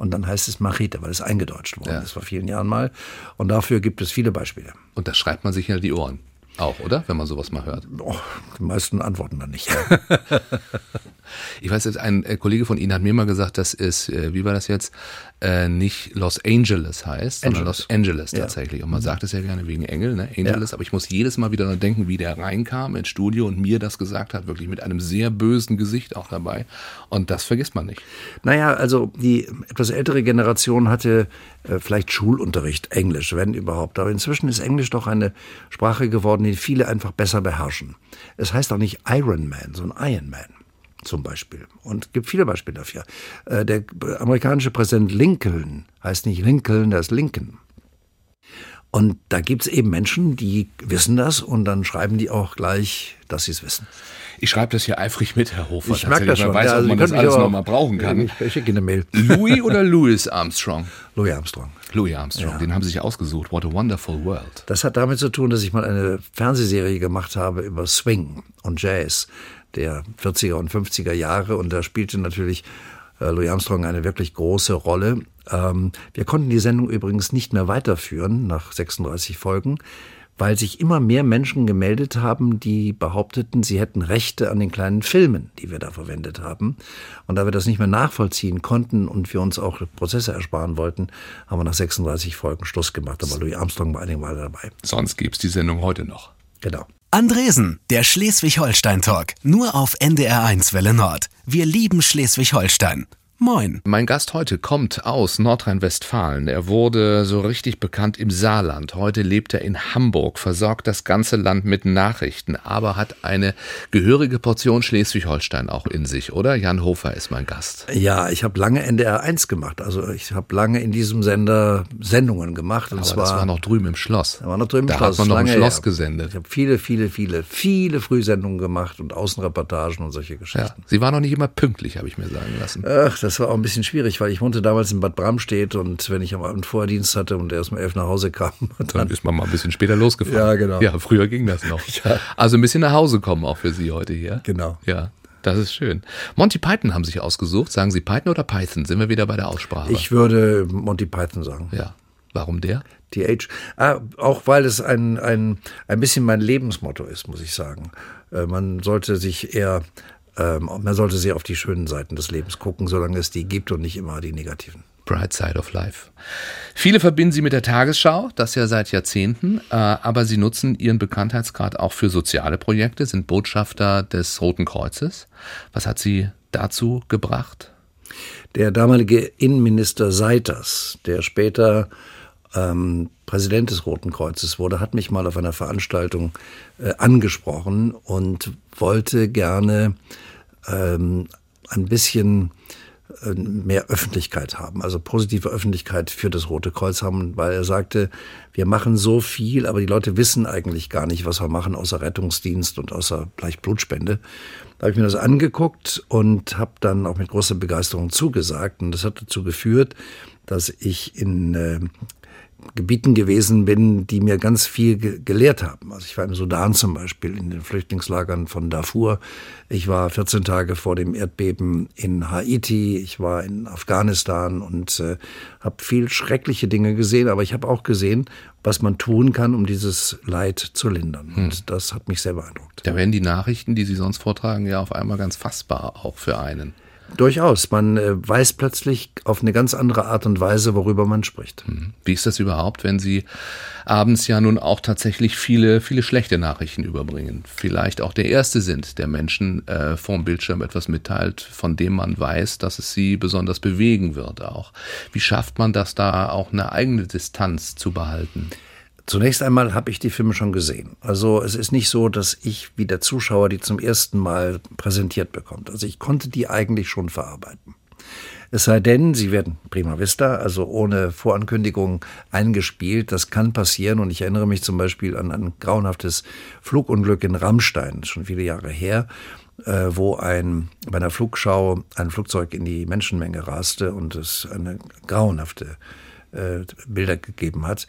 Und dann heißt es Machete, weil es eingedeutscht worden Ja. ist vor vielen Jahren mal. Und dafür gibt es viele Beispiele. Und das schreibt man sich hinter die Ohren. Auch, oder? Wenn man sowas mal hört. Oh, die meisten antworten dann nicht. [laughs] Ich weiß jetzt, ein äh, Kollege von Ihnen hat mir mal gesagt, dass es, äh, wie war das jetzt, äh, nicht Los Angeles heißt, sondern Angeles. Los Angeles Ja. Tatsächlich. Und man sagt es ja gerne wegen Engel, ne? Angeles, aber ich muss jedes Mal wieder daran denken, wie der reinkam ins Studio und mir das gesagt hat, wirklich mit einem sehr bösen Gesicht auch dabei. Und das vergisst man nicht. Naja, also die etwas ältere Generation hatte äh, vielleicht Schulunterricht Englisch, wenn überhaupt. Aber inzwischen ist Englisch doch eine Sprache geworden, die viele einfach besser beherrschen. Es heißt auch nicht Iron Man, sondern Iron Man zum Beispiel. Und gibt viele Beispiele dafür. Äh, der amerikanische Präsident Lincoln heißt nicht Lincoln, der ist Lincoln. Und da gibt es eben Menschen, die wissen das und dann schreiben die auch gleich, dass sie es wissen. Ich schreibe das hier eifrig mit, Herr Hofer. Ich merke das schon. Man weiß, Ja, ob also man Sie das alles nochmal brauchen kann. Ich, ich schicke eine Mail. Louis oder Louis Armstrong? Louis Armstrong. Louis Armstrong, den haben Sie sich ausgesucht. What a wonderful world. Das hat damit zu tun, dass ich mal eine Fernsehserie gemacht habe über Swing und Jazz der 40er und 50er Jahre und da spielte natürlich äh, Louis Armstrong eine wirklich große Rolle. Ähm, wir konnten die Sendung übrigens nicht mehr weiterführen nach 36 Folgen, weil sich immer mehr Menschen gemeldet haben, die behaupteten, sie hätten Rechte an den kleinen Filmen, die wir da verwendet haben. Und da wir das nicht mehr nachvollziehen konnten und wir uns auch Prozesse ersparen wollten, haben wir nach 36 Folgen Schluss gemacht. Aber Louis Armstrong war einige Mal dabei. Sonst gibt's die Sendung heute noch. Genau. Andresen, der Schleswig-Holstein-Talk. Nur auf NDR1 Welle Nord. Wir lieben Schleswig-Holstein. Moin. Mein Gast heute kommt aus Nordrhein-Westfalen. Er wurde so richtig bekannt im Saarland. Heute lebt er in Hamburg, versorgt das ganze Land mit Nachrichten, aber hat eine gehörige Portion Schleswig-Holstein auch in sich, oder? Jan Hofer ist mein Gast. Ja, ich habe lange NDR 1 gemacht. Also ich habe lange in diesem Sender Sendungen gemacht. Und Aber zwar das war noch drüben im Schloss. Da war noch drüben im da Schloss. hat man noch im Schloss her. gesendet. Ich habe viele, viele, viele, viele Frühsendungen gemacht und Außenreportagen und solche Ja. Geschichten. Sie war noch nicht immer pünktlich, habe ich mir sagen lassen. Ach, das war auch ein bisschen schwierig, weil ich wohnte damals in Bad Bramstedt und wenn ich am Abend vorher Dienst hatte und erst um elf nach Hause kam, [laughs] Dann dann ist man mal ein bisschen später losgefahren. Ja, genau. Ja, früher ging das noch. [laughs] Also ein bisschen nach Hause kommen auch für Sie heute hier. Genau. Ja, das ist schön. Monty Python haben sich ausgesucht. Sagen Sie Python oder Python? Sind wir wieder bei der Aussprache? ich würde Monty Python sagen. Ja. Warum der? TH. Ah, auch weil es ein, ein, ein bisschen mein Lebensmotto ist, muss ich sagen. Äh, man sollte sich eher, ähm, man sollte sehr auf die schönen Seiten des Lebens gucken, solange es die gibt und nicht immer die negativen. Bright Side of Life. Viele verbinden sie mit der Tagesschau, das ja seit Jahrzehnten, äh, aber sie nutzen ihren Bekanntheitsgrad auch für soziale Projekte, sind Botschafter des Roten Kreuzes. Was hat sie dazu gebracht? Der damalige Innenminister Seiters, der später ähm, Präsident des Roten Kreuzes wurde, hat mich mal auf einer Veranstaltung äh, angesprochen und wollte gerne ähm, ein bisschen äh, mehr Öffentlichkeit haben, also positive Öffentlichkeit für das Rote Kreuz haben, weil er sagte, wir machen so viel, aber die Leute wissen eigentlich gar nicht, was wir machen, außer Rettungsdienst und außer vielleicht Blutspende. Da habe ich mir das angeguckt und habe dann auch mit großer Begeisterung zugesagt. Und das hat dazu geführt, dass ich in äh, Gebieten gewesen bin, die mir ganz viel ge gelehrt haben. Also ich war im Sudan zum Beispiel, in den Flüchtlingslagern von Darfur. Ich war 14 Tage vor dem Erdbeben in Haiti. Ich war in Afghanistan und äh, habe viel schreckliche Dinge gesehen. Aber ich habe auch gesehen, was man tun kann, um dieses Leid zu lindern. Und das hat mich sehr beeindruckt. Da werden die Nachrichten, die Sie sonst vortragen, ja auf einmal ganz fassbar auch für einen. Durchaus. Man äh, weiß plötzlich auf eine ganz andere Art und Weise, worüber man spricht. Hm. Wie ist das überhaupt, wenn Sie abends ja nun auch tatsächlich viele, viele schlechte Nachrichten überbringen? Vielleicht auch der Erste sind, der Menschen äh, vorm Bildschirm etwas mitteilt, von dem man weiß, dass es sie besonders bewegen wird auch. Wie schafft man das da auch eine eigene Distanz zu behalten? Zunächst einmal habe ich die Filme schon gesehen. Also es ist nicht so, dass ich wie der Zuschauer die zum ersten Mal präsentiert bekommt. Also ich konnte die eigentlich schon verarbeiten. Es sei denn, sie werden prima vista, also ohne Vorankündigung eingespielt. Das kann passieren. Und ich erinnere mich zum Beispiel an ein grauenhaftes Flugunglück in Rammstein, schon viele Jahre her, äh, wo ein, bei einer Flugschau ein Flugzeug in die Menschenmenge raste und es eine grauenhafte äh, Bilder gegeben hat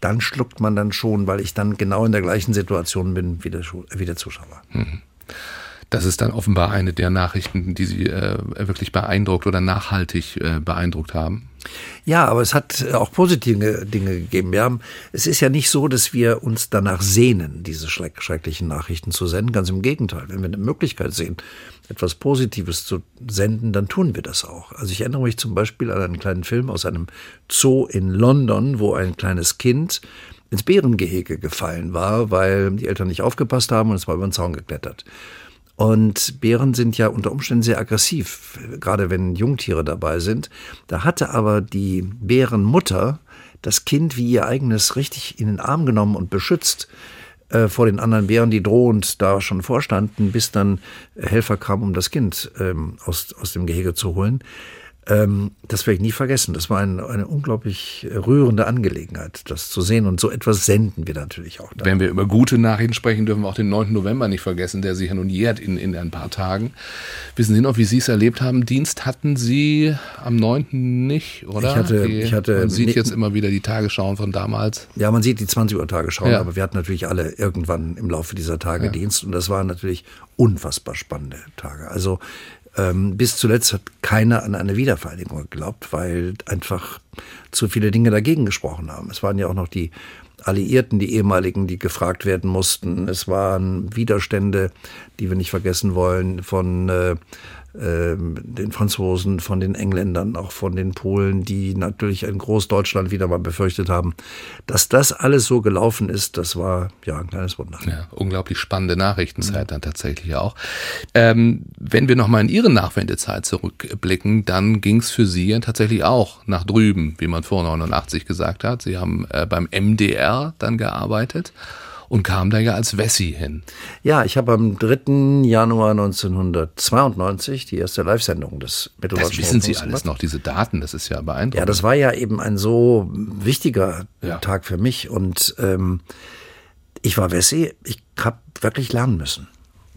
dann schluckt man dann schon, weil ich dann genau in der gleichen Situation bin wie der, wie der Zuschauer. Mhm. Das ist dann offenbar eine der Nachrichten, die Sie äh, wirklich beeindruckt oder nachhaltig äh, beeindruckt haben. Ja, aber es hat auch positive Dinge gegeben. Wir haben, es ist ja nicht so, dass wir uns danach sehnen, diese schrecklichen Nachrichten zu senden. Ganz im Gegenteil. Wenn wir eine Möglichkeit sehen, etwas Positives zu senden, dann tun wir das auch. Also ich erinnere mich zum Beispiel an einen kleinen Film aus einem Zoo in London, wo ein kleines Kind ins Bärengehege gefallen war, weil die Eltern nicht aufgepasst haben und es war über den Zaun geklettert. Und Bären sind ja unter Umständen sehr aggressiv, gerade wenn Jungtiere dabei sind. Da hatte aber die Bärenmutter das Kind wie ihr eigenes richtig in den Arm genommen und beschützt äh, vor den anderen Bären, die drohend da schon vorstanden, bis dann Helfer kamen, um das Kind ähm, aus, aus dem Gehege zu holen. Ähm, das werde ich nie vergessen. Das war ein, eine unglaublich rührende Angelegenheit, das zu sehen. Und so etwas senden wir natürlich auch. Dann. Wenn wir über gute Nachrichten sprechen, dürfen wir auch den 9. November nicht vergessen, der sich ja nun jährt in, in ein paar Tagen. Wissen Sie noch, wie Sie es erlebt haben? Dienst hatten Sie am 9. nicht, oder? Ich hatte, ich hatte, man sieht jetzt immer wieder die Tagesschauen von damals. Ja, man sieht die 20 Uhr Tagesschauen, ja. aber wir hatten natürlich alle irgendwann im Laufe dieser Tage ja. Dienst. Und das waren natürlich unfassbar spannende Tage. Also ähm, bis zuletzt hat keiner an eine Wiedervereinigung geglaubt, weil einfach zu viele Dinge dagegen gesprochen haben. Es waren ja auch noch die Alliierten, die ehemaligen, die gefragt werden mussten. Es waren Widerstände, die wir nicht vergessen wollen, von äh, den Franzosen, von den Engländern, auch von den Polen, die natürlich in Großdeutschland wieder mal befürchtet haben. Dass das alles so gelaufen ist, das war ja ein kleines Wunder. Ja, unglaublich spannende Nachrichtenzeit dann tatsächlich auch. Ähm, wenn wir nochmal in Ihre Nachwendezeit zurückblicken, dann ging es für Sie ja tatsächlich auch nach drüben, wie man vor 89 gesagt hat. Sie haben äh, beim MDR dann gearbeitet und kam da ja als Wessi hin. Ja, ich habe am 3. Januar 1992 die erste Live-Sendung des Mitteldeutschen Das wissen Sie alles noch, diese Daten, das ist ja beeindruckend. Ja, das war ja eben ein so wichtiger ja. Tag für mich und ähm, ich war Wessi, ich habe wirklich lernen müssen,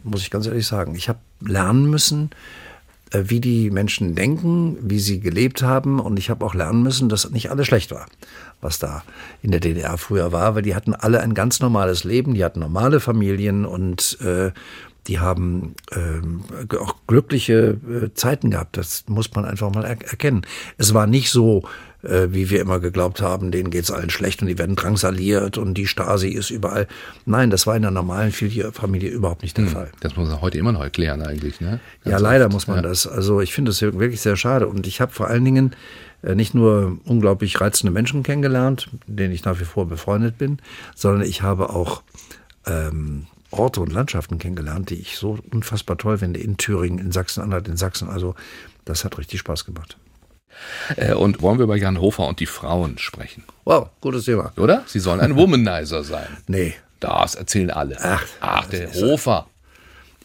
muss ich ganz ehrlich sagen. Ich habe lernen müssen, wie die Menschen denken, wie sie gelebt haben. Und ich habe auch lernen müssen, dass nicht alles schlecht war, was da in der DDR früher war, weil die hatten alle ein ganz normales Leben, die hatten normale Familien und äh, die haben äh, auch glückliche äh, Zeiten gehabt. Das muss man einfach mal er erkennen. Es war nicht so, äh, wie wir immer geglaubt haben, denen geht's allen schlecht und die werden drangsaliert und die Stasi ist überall. Nein, das war in der normalen Familie überhaupt nicht der hm, Fall. Das muss man heute immer noch erklären eigentlich, ne? Ganz ja, leider oft. muss man ja. das. Also ich finde das wirklich sehr schade und ich habe vor allen Dingen äh, nicht nur unglaublich reizende Menschen kennengelernt, mit denen ich nach wie vor befreundet bin, sondern ich habe auch ähm, Orte und Landschaften kennengelernt, die ich so unfassbar toll finde, in Thüringen, in Sachsen-Anhalt, in Sachsen. Also das hat richtig Spaß gemacht. Äh, und wollen wir über Jan Hofer und die Frauen sprechen? Wow, gutes Thema. Oder? Sie sollen ein Womanizer sein. [laughs] Nee. Das erzählen alle. Ach, Ach der Hofer.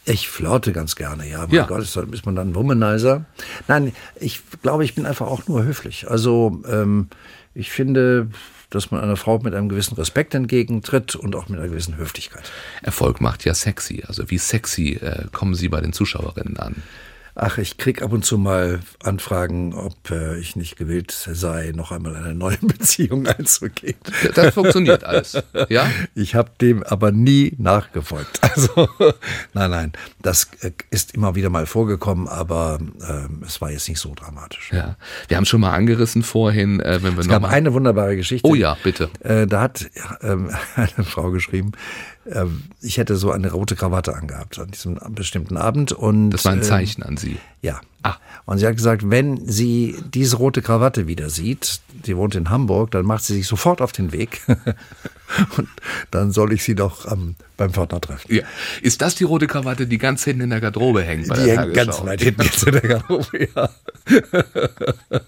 Ich flirte ganz gerne, ja. Mein ja. Gott, ist man dann ein Womanizer? Nein, ich glaube, ich bin einfach auch nur höflich. Also ähm, ich finde, dass man einer Frau mit einem gewissen Respekt entgegentritt und auch mit einer gewissen Höflichkeit. Erfolg macht ja sexy. Also wie sexy äh, kommen Sie bei den Zuschauerinnen an? Ach, ich krieg ab und zu mal Anfragen, ob äh, ich nicht gewillt sei, noch einmal eine neue [laughs] Beziehung einzugehen. Das funktioniert alles, ja? Ich habe dem aber nie nachgefolgt. [laughs] Also nein, nein, das äh, ist immer wieder mal vorgekommen, aber äh, es war jetzt nicht so dramatisch. Ja, wir haben schon mal angerissen vorhin, äh, wenn wir es noch gab eine wunderbare Geschichte. Oh ja, bitte. Äh, da hat äh, [laughs] eine Frau geschrieben, äh, ich hätte so eine rote Krawatte angehabt an diesem bestimmten Abend. Und, Das war ein äh, Zeichen an Sie. ja. Ah. Und sie hat gesagt, wenn sie diese rote Krawatte wieder sieht, sie wohnt in Hamburg, dann macht sie sich sofort auf den Weg. [laughs] und dann soll ich sie doch am, beim Pförtner treffen. Ja. Ist das die rote Krawatte, die ganz hinten in der Garderobe hängt? Die hängt ganz weit hinten in der Garderobe, ja. [laughs]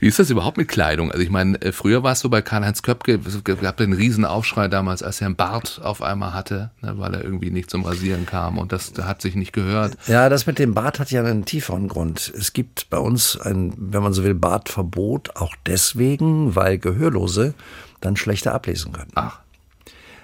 Wie ist das überhaupt mit Kleidung? Also ich meine, äh, früher war es so bei Karl-Heinz Köpke, es gab einen riesen Aufschrei damals, als er einen Bart auf einmal hatte, ne, weil er irgendwie nicht zum Rasieren kam und das hat sich nicht gehört. Ja, das mit dem Bart hat ja einen tieferen Grund. Es gibt bei uns ein, wenn man so will, Bartverbot, auch deswegen, weil Gehörlose dann schlechter ablesen können. Ach,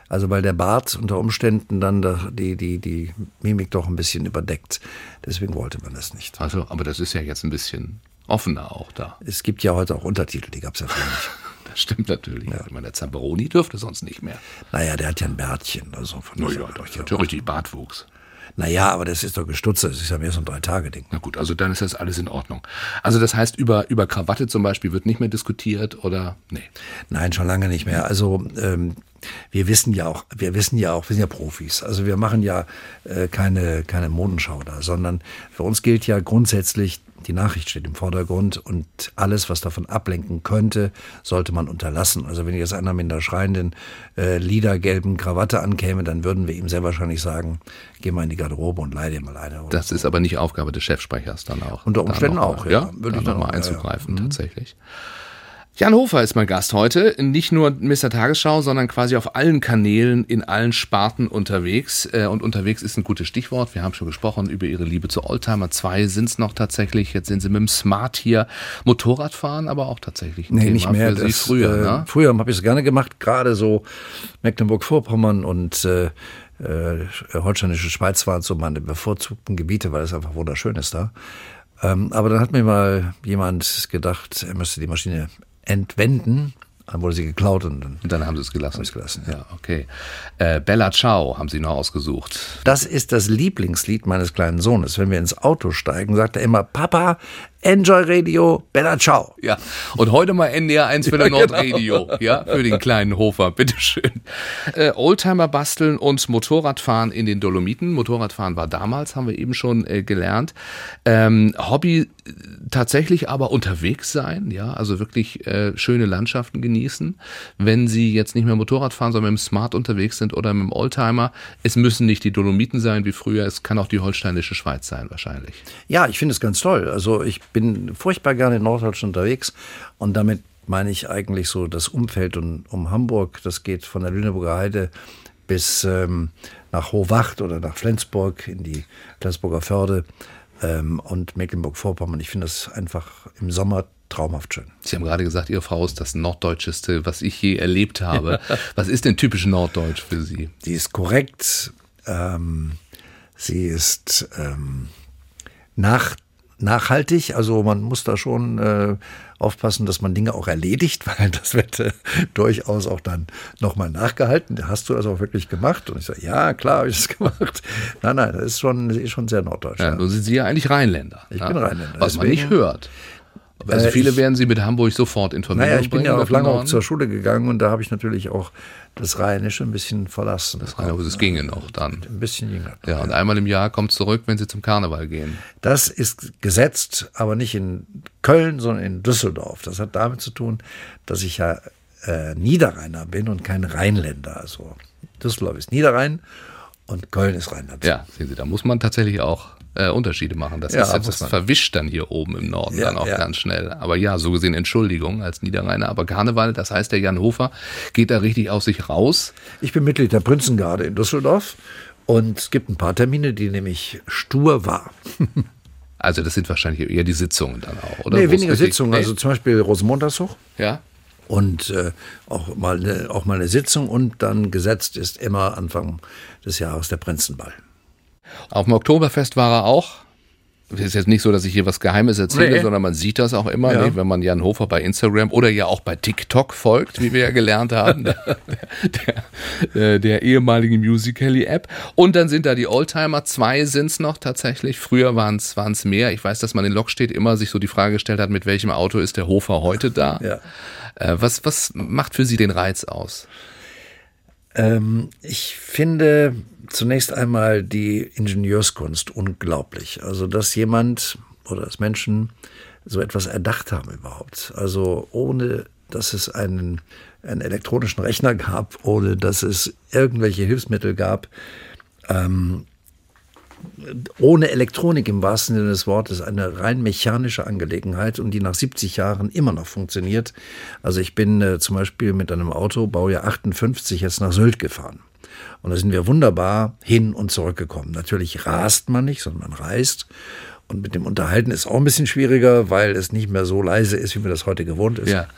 Also weil der Bart unter Umständen dann da- die, die, die Mimik doch ein bisschen überdeckt. Deswegen wollte man das nicht. also, aber das ist ja jetzt ein bisschen offener auch da. Es gibt ja heute auch Untertitel, die gab es ja früher nicht. [laughs] Das stimmt natürlich. Ich meine, der Zamperoni dürfte sonst nicht mehr. Naja, der hat ja ein Bärtchen. Also von Naja, daher- doch, ja, richtig Bartwuchs. Naja, aber das ist doch gestutzt. Das ist ja mehr so ein Drei-Tage-Ding. Na gut, also dann ist das alles in Ordnung. Also das heißt, über, über Krawatte zum Beispiel wird nicht mehr diskutiert oder, nee. Nein, schon lange nicht mehr. Also ähm, wir wissen ja auch, wir wissen ja auch, wir sind ja Profis. Also wir machen ja äh, keine keine Modenschau da, sondern für uns gilt ja grundsätzlich die Nachricht steht im Vordergrund und alles, was davon ablenken könnte, sollte man unterlassen. Also wenn jetzt einer mit einer schreienden äh, liedergelben Krawatte ankäme, dann würden wir ihm sehr wahrscheinlich sagen, geh mal in die Garderobe und leih dir mal eine. Oder Das ist aber nicht Aufgabe des Chefsprechers dann auch. Unter Umständen mal- auch, ja. ja. Würde Dann ich noch auch, mal ja, ja. einzugreifen, Mhm. Jan Hofer ist mein Gast heute. Nicht nur Mr. Tagesschau, sondern quasi auf allen Kanälen, in allen Sparten unterwegs. Äh, Und unterwegs ist ein gutes Stichwort. Wir haben schon gesprochen über Ihre Liebe zu Oldtimer. Zwei sind es noch tatsächlich. Jetzt sind Sie mit dem Smart hier. Motorradfahren, aber auch tatsächlich ein Nee, Thema nicht mehr. für Sie Das, früher. äh, ne? Früher habe ich es gerne gemacht, gerade so Mecklenburg-Vorpommern und äh, äh, holsteinische Schweiz waren so meine bevorzugten Gebiete, weil es einfach wunderschön ist da. Ähm, aber dann hat mir mal jemand gedacht, er müsste die Maschine entwenden. Dann wurde sie geklaut und dann Und dann haben Sie es gelassen. Hab ich's gelassen, ja. okay. Äh, Bella Ciao haben Sie noch ausgesucht. Das ist das Lieblingslied meines kleinen Sohnes. Wenn wir ins Auto steigen, sagt er immer, Papa, Enjoy Radio, Bella Ciao. Ja, und heute mal NDR 1 für der [laughs] Ja, genau. Nordradio, ja, für den kleinen Hofer, bitteschön. Äh, Oldtimer basteln und Motorradfahren in den Dolomiten. Motorradfahren war damals, haben wir eben schon äh, gelernt. Ähm, Hobby äh, tatsächlich aber unterwegs sein, ja, also wirklich äh, schöne Landschaften genießen. Wenn Sie jetzt nicht mehr Motorrad fahren, sondern mit dem Smart unterwegs sind oder mit dem Oldtimer, es müssen nicht die Dolomiten sein wie früher, es kann auch die holsteinische Schweiz sein wahrscheinlich. Ja, ich finde es ganz toll. Also ich bin furchtbar gerne in Norddeutschland unterwegs und damit meine ich eigentlich so das Umfeld um, um Hamburg. Das geht von der Lüneburger Heide bis ähm, nach Hohwacht oder nach Flensburg in die Flensburger Förde ähm, und Mecklenburg-Vorpommern. Ich finde das einfach im Sommer traumhaft schön. Sie haben gerade gesagt, Ihre Frau ist das Norddeutscheste, was ich je erlebt habe. [laughs] Was ist denn typisch Norddeutsch für Sie? Sie ist korrekt, ähm, sie ist ähm, nach, nachhaltig, also man muss da schon äh, aufpassen, dass man Dinge auch erledigt, [laughs] weil das wird äh, durchaus auch dann nochmal nachgehalten. Hast du das auch wirklich gemacht? Und ich sage, ja, klar habe ich das [laughs] gemacht. Nein, nein, das ist schon, ist schon sehr norddeutsch. Ja, Ja. nun sind Sie ja eigentlich Rheinländer. Ich ja? bin Rheinländer, Was man deswegen- nicht hört. Also Äh, viele ich- werden Sie mit Hamburg sofort in Verbindung Naja, ich bin ja dem lange auch zur Schule gegangen und da habe ich natürlich auch das Rheinische ein bisschen verlassen. Das aber es ginge noch dann. ein bisschen jünger. Ja, und einmal im Jahr kommt zurück, wenn Sie zum Karneval gehen. Das ist gesetzt, aber nicht in Köln, sondern in Düsseldorf. Das hat damit zu tun, dass ich ja äh, Niederrheiner bin und kein Rheinländer. Also Düsseldorf ist Niederrhein und Köln ist Rheinland. Ja, sehen Sie, da muss man tatsächlich auch äh, Unterschiede machen. Das, Ja, ist, das man. verwischt dann hier oben im Norden Ja, dann auch ja. ganz schnell. Aber ja, so gesehen Entschuldigung als Niederrheiner. Aber Karneval, das heißt, der Jan Hofer geht da richtig aus sich raus. Ich bin Mitglied der Prinzengarde in Düsseldorf und es gibt ein paar Termine, die nämlich stur war. [laughs] Also das sind wahrscheinlich eher die Sitzungen dann auch, oder? Nee, Wo weniger Sitzungen, Nee? also zum Beispiel Rosenmontagszug ja, und äh, auch, mal eine, auch mal eine Sitzung und dann gesetzt ist immer Anfang des Jahres der Prinzenball. Auf dem Oktoberfest war er auch. Es ist jetzt nicht so, dass ich hier was Geheimes erzähle, Nee. sondern man sieht das auch immer, Ja. nicht, wenn man Jan Hofer bei Instagram oder ja auch bei TikTok folgt, wie wir ja gelernt haben, [laughs] der, der, der ehemaligen Musical.ly-App. Und dann sind da die Oldtimer, zwei sind's noch tatsächlich. Früher waren es mehr. Ich weiß, dass man in Lokstedt immer sich so die Frage gestellt hat, mit welchem Auto ist der Hofer heute da? Ja. Äh, was, was macht für Sie den Reiz aus? Ähm, ich finde zunächst einmal die Ingenieurskunst unglaublich. Also, dass jemand oder dass Menschen so etwas erdacht haben überhaupt. Also ohne, dass es einen, einen elektronischen Rechner gab, ohne dass es irgendwelche Hilfsmittel gab, ähm, ohne Elektronik im wahrsten Sinne des Wortes eine rein mechanische Angelegenheit und die nach 70 Jahren immer noch funktioniert. Also ich bin äh, zum Beispiel mit einem Auto, Baujahr 58, jetzt nach Sylt gefahren. Und da sind wir wunderbar hin und zurückgekommen. Natürlich rast man nicht, sondern man reist. Und mit dem Unterhalten ist auch ein bisschen schwieriger, weil es nicht mehr so leise ist, wie man das heute gewohnt ist. Ja.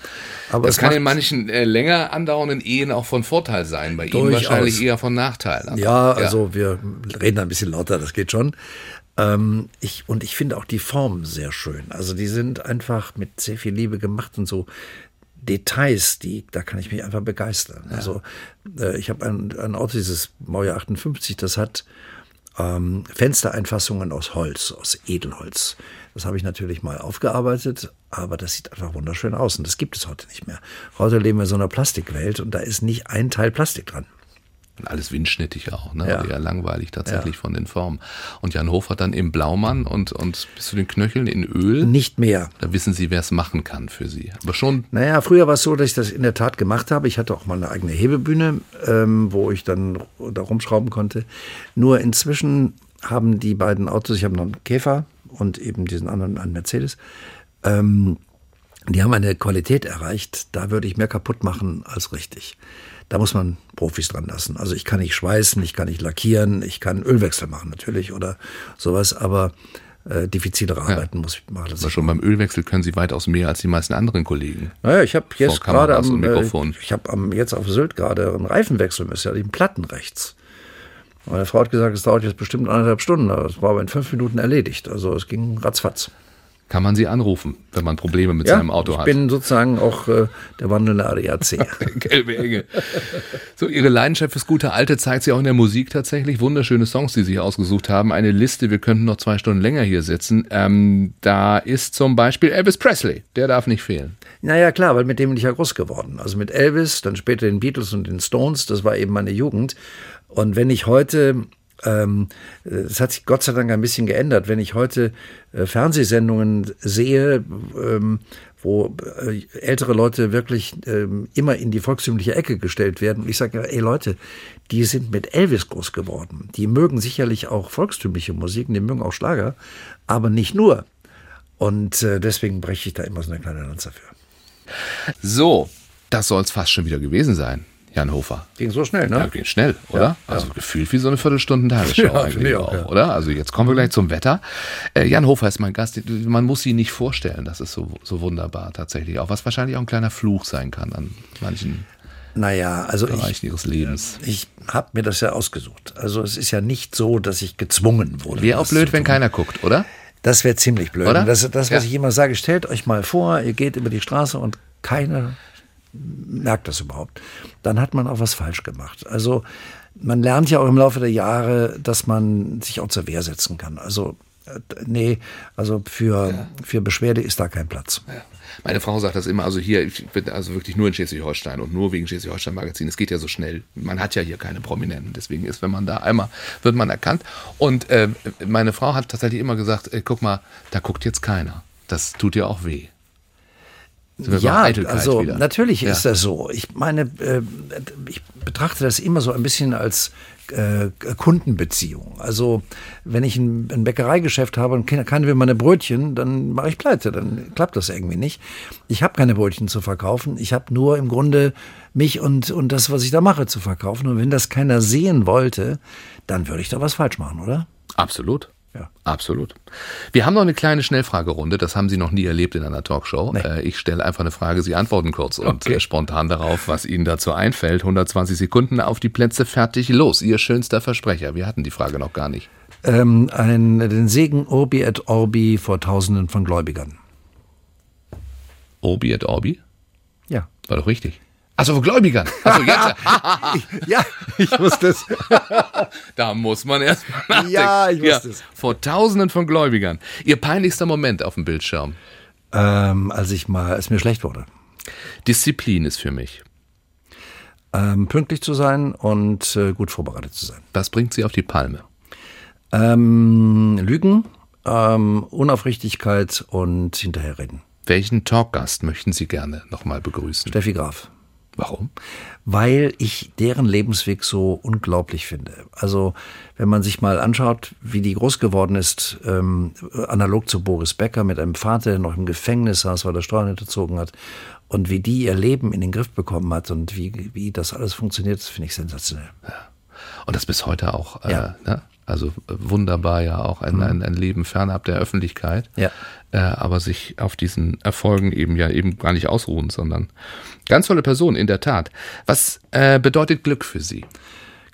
Aber das kann in manchen äh, länger andauernden Ehen auch von Vorteil sein, bei Ihnen wahrscheinlich eher von Nachteil. Ja, also wir reden ein bisschen lauter, das geht schon. Ähm, ich, und ich finde auch die Formen sehr schön. Also die sind einfach mit sehr viel Liebe gemacht und so Details, die, da kann ich mich einfach begeistern. Ja. Also äh, ich habe ein, ein Auto, dieses Baujahr 58, das hat ähm, Fenstereinfassungen aus Holz, aus Edelholz. Das habe ich natürlich mal aufgearbeitet, aber das sieht einfach wunderschön aus und das gibt es heute nicht mehr. Heute leben wir in so einer Plastikwelt und da ist nicht ein Teil Plastik dran. Und alles windschnittig auch, ne? Ja. Eher langweilig tatsächlich ja. von den Formen. Und Jan Hofer dann im Blaumann und, und bis zu den Knöcheln in Öl. Nicht mehr. Da wissen Sie, wer es machen kann für Sie. Aber schon. Naja, früher war es so, dass ich das in der Tat gemacht habe. Ich hatte auch mal eine eigene Hebebühne, ähm, wo ich dann da rumschrauben konnte. Nur inzwischen haben die beiden Autos, ich habe noch einen Käfer und eben diesen anderen, einen Mercedes, ähm, die haben eine Qualität erreicht, da würde ich mehr kaputt machen als richtig. Da muss man Profis dran lassen. Also ich kann nicht schweißen, ich kann nicht lackieren, ich kann Ölwechsel machen natürlich oder sowas, aber äh, diffizilere Arbeiten ja. muss ich machen. Aber schon beim Ölwechsel können Sie weitaus mehr als die meisten anderen Kollegen. Naja, ich habe jetzt gerade am, äh, ich habe am jetzt auf Sylt gerade einen Reifenwechsel müssen, ja, den Platten rechts. Meine Frau hat gesagt, es dauert jetzt bestimmt anderthalb Stunden. Das war aber in fünf Minuten erledigt. Also es ging ratzfatz kann man Sie anrufen, wenn man Probleme mit ja, seinem Auto hat. Ich bin sozusagen auch äh, der wandelnde ADAC. [laughs] Gelbe Engel. So, Ihre Leidenschaft fürs gute Alte zeigt sich auch in der Musik tatsächlich. Wunderschöne Songs, die Sie sich ausgesucht haben. Eine Liste, wir könnten noch zwei Stunden länger hier sitzen. Ähm, da ist zum Beispiel Elvis Presley. Der darf nicht fehlen. Naja, klar, weil mit dem bin ich ja groß geworden. Also mit Elvis, dann später den Beatles und den Stones. Das war eben meine Jugend. Und wenn ich heute es hat sich Gott sei Dank ein bisschen geändert. Wenn ich heute äh, Fernsehsendungen sehe, ähm, wo äh, ältere Leute wirklich ähm, immer in die volkstümliche Ecke gestellt werden. Und ich sage, ey Leute, die sind mit Elvis groß geworden. Die mögen sicherlich auch volkstümliche Musik, die mögen auch Schlager, aber nicht nur. Und äh, deswegen breche ich da immer so eine kleine Lanze für. So, das soll es fast schon wieder gewesen sein. Jan Hofer. Ging so schnell, ne? Ja, ging schnell, oder? Ja, also ja. gefühlt wie so eine Viertelstunden Tagesschau [laughs] ja, eigentlich auch, ja. oder? Also jetzt kommen wir gleich zum Wetter. Äh, Jan Hofer ist mein Gast. Man muss sie nicht vorstellen. Das ist so, so wunderbar tatsächlich. Auch was wahrscheinlich auch ein kleiner Fluch sein kann an manchen naja, also Bereichen ich, ihres Lebens. Ich habe mir das ja ausgesucht. Also es ist ja nicht so, dass ich gezwungen wurde. Wäre auch blöd, wenn keiner guckt, oder? Das wäre ziemlich blöd. Oder? Das, das was ich immer sage, stellt euch mal vor, ihr geht über die Straße und keiner merkt das überhaupt, dann hat man auch was falsch gemacht. Also man lernt ja auch im Laufe der Jahre, dass man sich auch zur Wehr setzen kann. Also äh, nee, also für, ja. für Beschwerde ist da kein Platz. Ja. Meine Frau sagt das immer, also hier, ich bin also wirklich nur in Schleswig-Holstein und nur wegen Schleswig-Holstein-Magazin. Es geht ja so schnell. Man hat ja hier keine Prominenten. Deswegen ist, wenn man da einmal, wird man erkannt. Und äh, meine Frau hat tatsächlich immer gesagt, äh, guck mal, da guckt jetzt keiner. Das tut ja auch weh. Ja, also wieder. natürlich ja. ist das so. Ich meine, äh, ich betrachte das immer so ein bisschen als äh, Kundenbeziehung. Also wenn ich ein, ein Bäckereigeschäft habe und keiner will meine Brötchen, dann mache ich pleite, dann klappt das irgendwie nicht. Ich habe keine Brötchen zu verkaufen. Ich habe nur im Grunde mich und, und das, was ich da mache, zu verkaufen. Und wenn das keiner sehen wollte, dann würde ich da was falsch machen, oder? Absolut. Ja. Absolut. Wir haben noch eine kleine Schnellfragerunde, das haben Sie noch nie erlebt in einer Talkshow. Nee. Äh, ich stelle einfach eine Frage, Sie antworten kurz und okay. Äh, spontan darauf, was Ihnen dazu einfällt. 120 Sekunden auf die Plätze, fertig, los. Ihr schönster Versprecher. Wir hatten die Frage noch gar nicht. Ähm, ein, den Segen Orbi et Orbi vor Tausenden von Gläubigern. Orbi et Orbi? Ja. War doch richtig. Also vor Gläubigern. Also jetzt. [laughs] ja, ich wusste es. [laughs] da muss man erstmal nachdenken. Ja, ich wusste ja, es. Vor Tausenden von Gläubigern. Ihr peinlichster Moment auf dem Bildschirm? Ähm, als ich mal, als mir schlecht wurde. Disziplin ist für mich. Ähm, pünktlich zu sein und äh, gut vorbereitet zu sein. Was bringt Sie auf die Palme? Ähm, Lügen, ähm, Unaufrichtigkeit und hinterherreden. Welchen Talkgast möchten Sie gerne nochmal begrüßen? Steffi Graf. Warum? Weil ich deren Lebensweg so unglaublich finde. Also wenn man sich mal anschaut, wie die groß geworden ist, ähm, analog zu Boris Becker mit einem Vater, der noch im Gefängnis saß, weil er Steuern hinterzogen hat, und wie die ihr Leben in den Griff bekommen hat und wie, wie das alles funktioniert, das finde ich sensationell. Ja. Und das bis heute auch, äh, Ja. ne? Also äh, wunderbar ja auch ein, ein, ein Leben fernab der Öffentlichkeit, Ja. äh, aber sich auf diesen Erfolgen eben ja eben gar nicht ausruhen, sondern ganz tolle Person, in der Tat. Was äh, bedeutet Glück für Sie?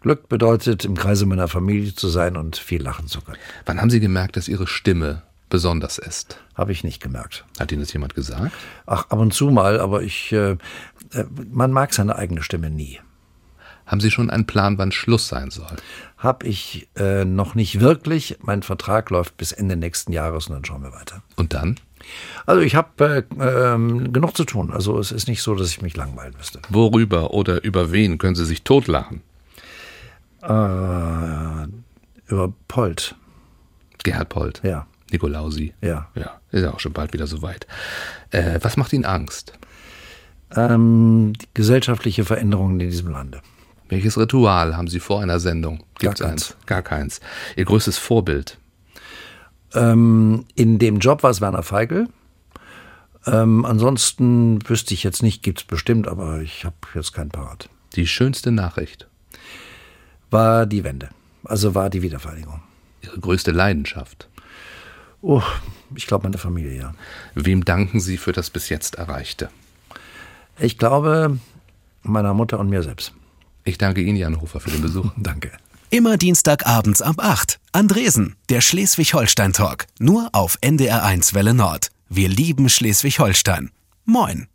Glück bedeutet, im Kreise meiner Familie zu sein und viel lachen zu können. Wann haben Sie gemerkt, dass Ihre Stimme besonders ist? Habe ich nicht gemerkt. Hat Ihnen das jemand gesagt? Ach, ab und zu mal, aber ich, äh, äh, man mag seine eigene Stimme nie. Haben Sie schon einen Plan, wann Schluss sein soll? Hab ich äh, noch nicht wirklich. Mein Vertrag läuft bis Ende nächsten Jahres und dann schauen wir weiter. Und dann? Also ich habe äh, ähm, genug zu tun. Also es ist nicht so, dass ich mich langweilen müsste. Worüber oder über wen können Sie sich totlachen? Äh, über Polt. Gerhard Polt. Ja, Nikolausi. ja. Ja, ist ja auch schon bald wieder soweit. Äh, was macht Ihnen Angst? Ähm, gesellschaftliche Veränderungen in diesem Lande. Welches Ritual haben Sie vor einer Sendung? Gibt's Gar eins? Gar keins. Ihr größtes Vorbild? Ähm, in dem Job war es Werner Feigl. Ähm, ansonsten wüsste ich jetzt nicht, gibt's bestimmt, aber ich habe jetzt keinen Parat. Die schönste Nachricht? War die Wende. Also war die Wiedervereinigung. Ihre größte Leidenschaft? Oh, ich glaube meine Familie, ja. Wem danken Sie für das bis jetzt Erreichte? Ich glaube meiner Mutter und mir selbst. Ich danke Ihnen, Jan Hofer, für den Besuch. [laughs] Danke. Immer Dienstagabends ab 8. Andresen, der Schleswig-Holstein-Talk. Nur auf NDR1 Welle Nord. Wir lieben Schleswig-Holstein. Moin.